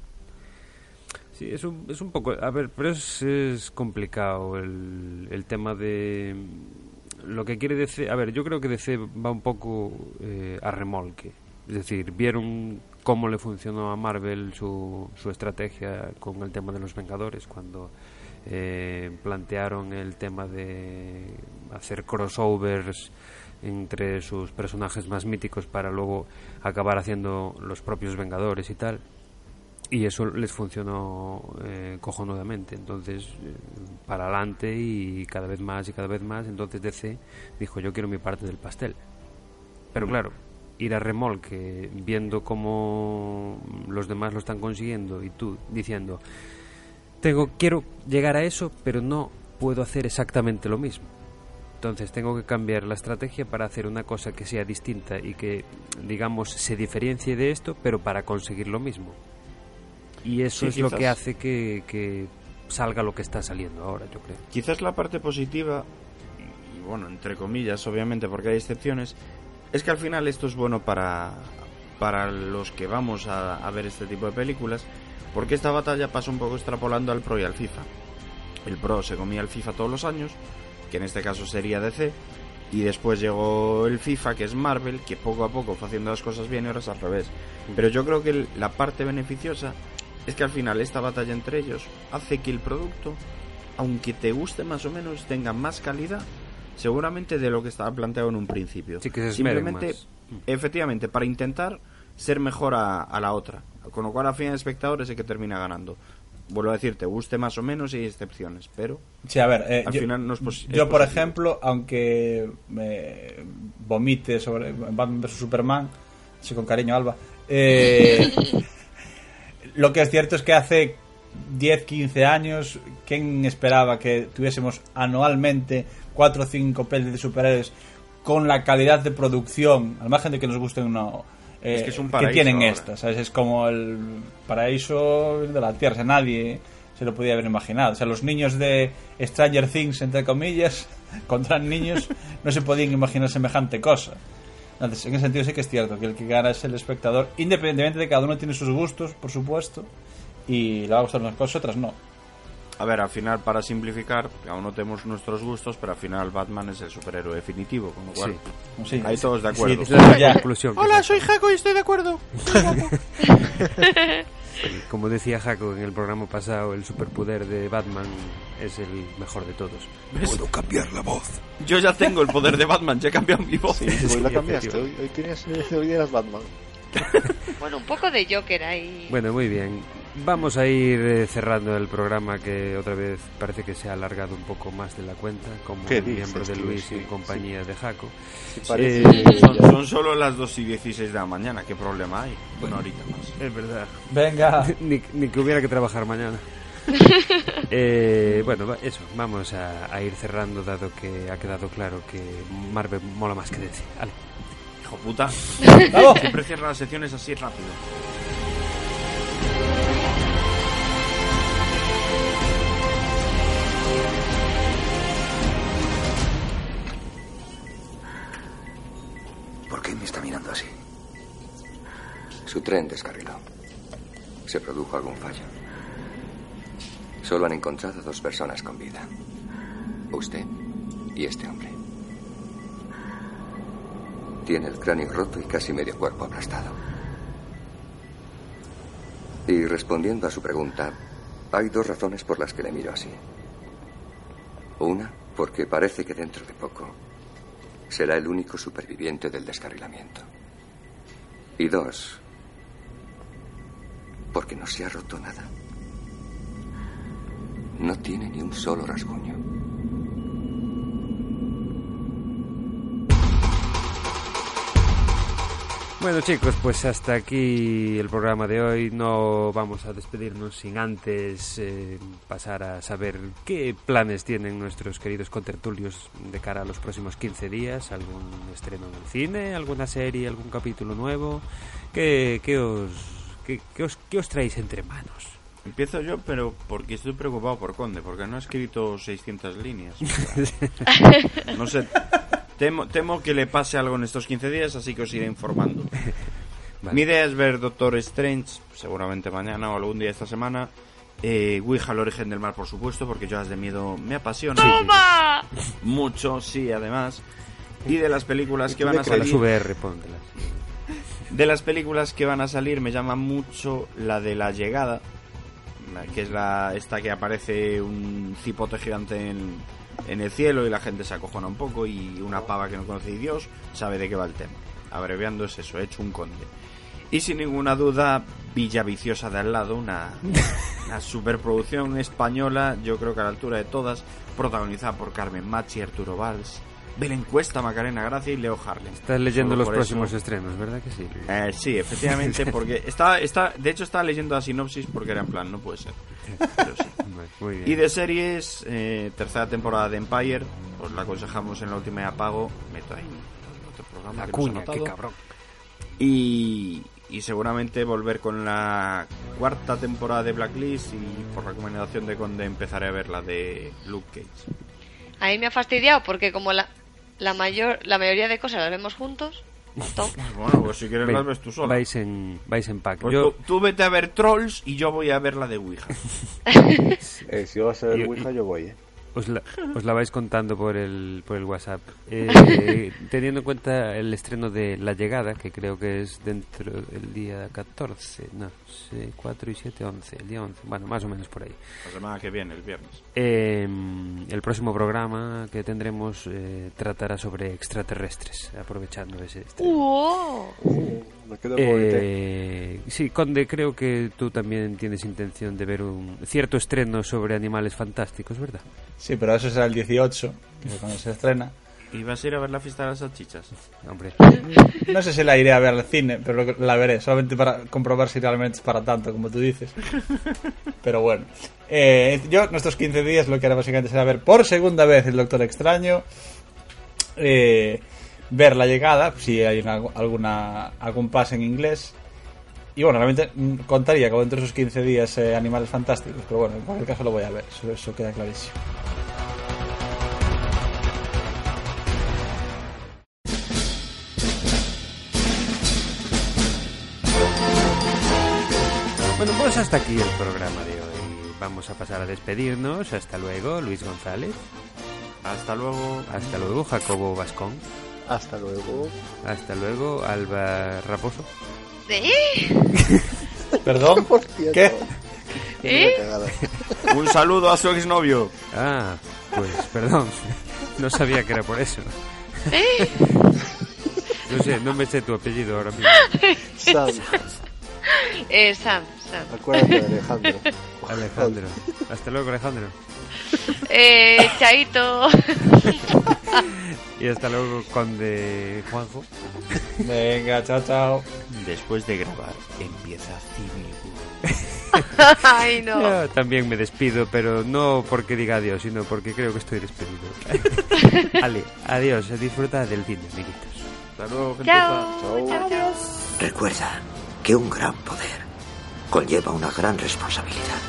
Sí, es un, es un poco... A ver, pero es, es complicado el, el tema de... Lo que quiere DC... A ver, yo creo que DC va un poco eh, a remolque. Es decir, vieron cómo le funcionó a Marvel su, su estrategia con el tema de los Vengadores cuando eh, plantearon el tema de hacer crossovers entre sus personajes más míticos para luego acabar haciendo los propios Vengadores y tal. Y eso les funcionó eh, cojonudamente. Entonces eh, para adelante y cada vez más y cada vez más entonces DC dijo yo quiero mi parte del pastel Pero claro, ir a remolque viendo cómo los demás lo están consiguiendo y tú diciendo, tengo, quiero llegar a eso, pero no puedo hacer exactamente lo mismo. Entonces tengo que cambiar la estrategia para hacer una cosa que sea distinta y que, digamos, se diferencie de esto, pero para conseguir lo mismo. Y eso Sí, es lo quizás. que hace que, que salga lo que está saliendo ahora, yo creo. Quizás la parte positiva, y, bueno, entre comillas, obviamente, porque hay excepciones, es que al final esto es bueno para, para los que vamos a, a ver este tipo de películas, porque esta batalla pasa un poco extrapolando al Pro y al FIFA. El Pro se comía el FIFA todos los años, que en este caso sería DC, y después llegó el FIFA, que es Marvel, que poco a poco fue haciendo las cosas bien y ahora es al revés. Pero yo creo que la parte beneficiosa es que al final esta batalla entre ellos hace que el producto, aunque te guste más o menos, tenga más calidad, seguramente de lo que estaba planteado en un principio. Sí, que se esmeren Simplemente, más. efectivamente, para intentar ser mejor a, a la otra. Con lo cual, al final, el espectador es el que termina ganando. Vuelvo a decir, te guste más o menos y hay excepciones, pero Sí, a ver, eh, al yo, final no es, posi- es yo, por positivo. ejemplo, aunque me vomite sobre Batman vs Superman, sí, con cariño, Alba, eh, <laughs> lo que es cierto es que hace 10, 15 años, ¿quién esperaba que tuviésemos anualmente 4 o 5 pelis de superhéroes con la calidad de producción, al margen de que nos gusten o no? Eh, Es que es un paraíso tienen ahora. estas, ¿sabes? Es como el paraíso de la Tierra, o sea, nadie se lo podía haber imaginado. O sea, los niños de Stranger Things, entre comillas, <laughs> contra niños, <laughs> no se podían imaginar semejante cosa. Entonces, en ese sentido sí que es cierto que el que gana es el espectador, independientemente de que cada uno tiene sus gustos, por supuesto, y le va a gustar unas cosas, otras no. A ver, al final, para simplificar, aún no tenemos nuestros gustos, pero al final Batman es el superhéroe definitivo, con lo cual Sí. ahí todos de Sí, acuerdo. es la conclusión Hola, soy Jaco y estoy de acuerdo. <laughs> Como decía Jaco en el programa pasado, el superpoder de Batman es el mejor de todos. Puedo cambiar la voz. Yo ya tengo el poder de Batman, ya he cambiado mi voz. Hoy la cambiaste, hoy, hoy tienes hoy eras Batman. Bueno, un poco de Joker ahí. Bueno, muy bien. Vamos a ir eh, cerrando el programa que otra vez parece que se ha alargado un poco más de la cuenta, como ¿Qué el miembro de? Luis Sí, en compañía de Jaco. Sí, Eh, Son, son solo las 2 y 16 de la mañana, ¿qué problema hay? Una horita más. Es verdad. Venga. <laughs> ni, ni que hubiera que trabajar mañana. <laughs> Eh, bueno, va- eso, vamos a, a ir cerrando dado que ha quedado claro que Marvel mola más que DC. Ale. Hijo puta. ¡Vamos! Siempre cierra las secciones así rápido. Así? Su tren descarriló. Se produjo algún fallo. Solo han encontrado dos personas con vida. Usted y este hombre. Tiene el cráneo roto y casi medio cuerpo aplastado. Y respondiendo a su pregunta, hay dos razones por las que le miro así. Una, porque parece que dentro de poco será el único superviviente del descarrilamiento. Y dos, porque no se ha roto nada. No tiene ni un solo rasguño. Bueno chicos, pues hasta aquí el programa de hoy. No vamos a despedirnos sin antes eh, pasar a saber qué planes tienen nuestros queridos contertulios de cara a los próximos 15 días. ¿Algún estreno en el cine? ¿Alguna serie? ¿Algún capítulo nuevo? ¿Qué, qué os, qué, qué os, qué os traéis entre manos? Empiezo yo, pero porque estoy preocupado por Conde, porque no ha escrito 600 líneas. <laughs> No sé, temo, temo que le pase algo en estos 15 días, así que os iré informando. <laughs> Vale. Mi idea es ver Doctor Strange, seguramente mañana o algún día esta semana. Eh, Ouija, el origen del mal, por supuesto, porque yo las de miedo me apasiona. ¡Toma! Mucho, sí, además. Y de las películas que van a las salir... VR, póntelas. De las películas que van a salir me llama mucho la de La Llegada, que es la esta que aparece un cipote gigante en, en el cielo y la gente se acojona un poco y una pava que no conoce a Dios sabe de qué va el tema. Abreviando es eso, hecho un conde. Y sin ninguna duda, Villa Viciosa de al lado, una, <laughs> una superproducción española, yo creo que a la altura de todas, protagonizada por Carmen Machi, Arturo Valls, Belén Cuesta, Macarena Gracia y Leo Harlem. Estás leyendo Solo los próximos eso- estrenos, ¿verdad que sí? Eh, sí, efectivamente, porque <laughs> está, está, de hecho estaba leyendo la sinopsis porque era en plan, no puede ser. <laughs> Pero sí. Vale, Muy bien. Y de series, eh, tercera temporada de Empire, os la aconsejamos en la última de apago. Meto ahí otro programa. La que cuña, qué cabrón. Y, y seguramente volver con la cuarta temporada de Blacklist y por recomendación de Conde empezaré a ver la de Luke Cage. A mí me ha fastidiado porque como la, la mayor la mayoría de cosas las vemos juntos, <laughs> Bueno, pues si quieres Ven, las ves tú sola. Vais en, vais en pack. Pues Yo, tú, tú vete a ver Trolls y yo voy a ver la de Ouija. <laughs> <laughs> Eh, si vas a ver Ouija, yo voy, ¿eh? Os, la, os la vais contando por el, por el WhatsApp. Eh, <laughs> teniendo en cuenta el estreno de La Llegada, que creo que es dentro del día 14, no, sé, 4 y 7, 11, el día 11, bueno, más o menos por ahí. La semana que viene, el viernes. Eh, el próximo programa que tendremos eh, tratará sobre extraterrestres, aprovechando ese estreno. ¡Wow! Me quedo. Eh, sí, Conde, creo que tú también tienes intención de ver un cierto estreno sobre animales fantásticos, ¿verdad? Sí, pero eso será el 18, que es cuando se estrena. ¿Y vas a ir a ver la fiesta de las salchichas? Hombre, No sé si la iré a ver al cine, pero la veré, solamente para comprobar si realmente es para tanto, como tú dices. Pero bueno. Eh, yo, nuestros 15 días, lo que haré básicamente será ver por segunda vez el Doctor Extraño. eh, ver la llegada, si hay una- alguna, algún pase en inglés. Y bueno, realmente mm, contaría como entre esos 15 días eh, Animales Fantásticos, pero bueno, en cualquier caso lo voy a ver, eso, eso queda clarísimo. Pues hasta aquí el programa de hoy. Vamos a pasar a despedirnos. Hasta luego, Luis González. Hasta luego. Hasta luego, Jacobo Vascón. Hasta luego. Hasta luego, Alba Raposo. ¿Eh? <laughs> ¿Perdón? Hostia, ¿Qué? ¿Eh? Un saludo a su exnovio. Ah, pues perdón. No sabía que era por eso. ¿Eh? No sé, no me sé tu apellido ahora mismo. <laughs> Sam, <laughs> Eh, Sam, Sam. acuérdate <laughs> Alejandro. Alejandro. Hasta luego, Alejandro. Eh, Chaito. <laughs> Y hasta luego, Conde Juanjo. Venga, chao, chao. Después de grabar, empieza Civil. Ay, no. Yo también me despido, pero no porque diga adiós, sino porque creo que estoy despedido. vale, adiós, disfruta del cine, amiguitos. Hasta luego, Chao. Chao. Chao, chao. Recuerda que un gran poder conlleva una gran responsabilidad.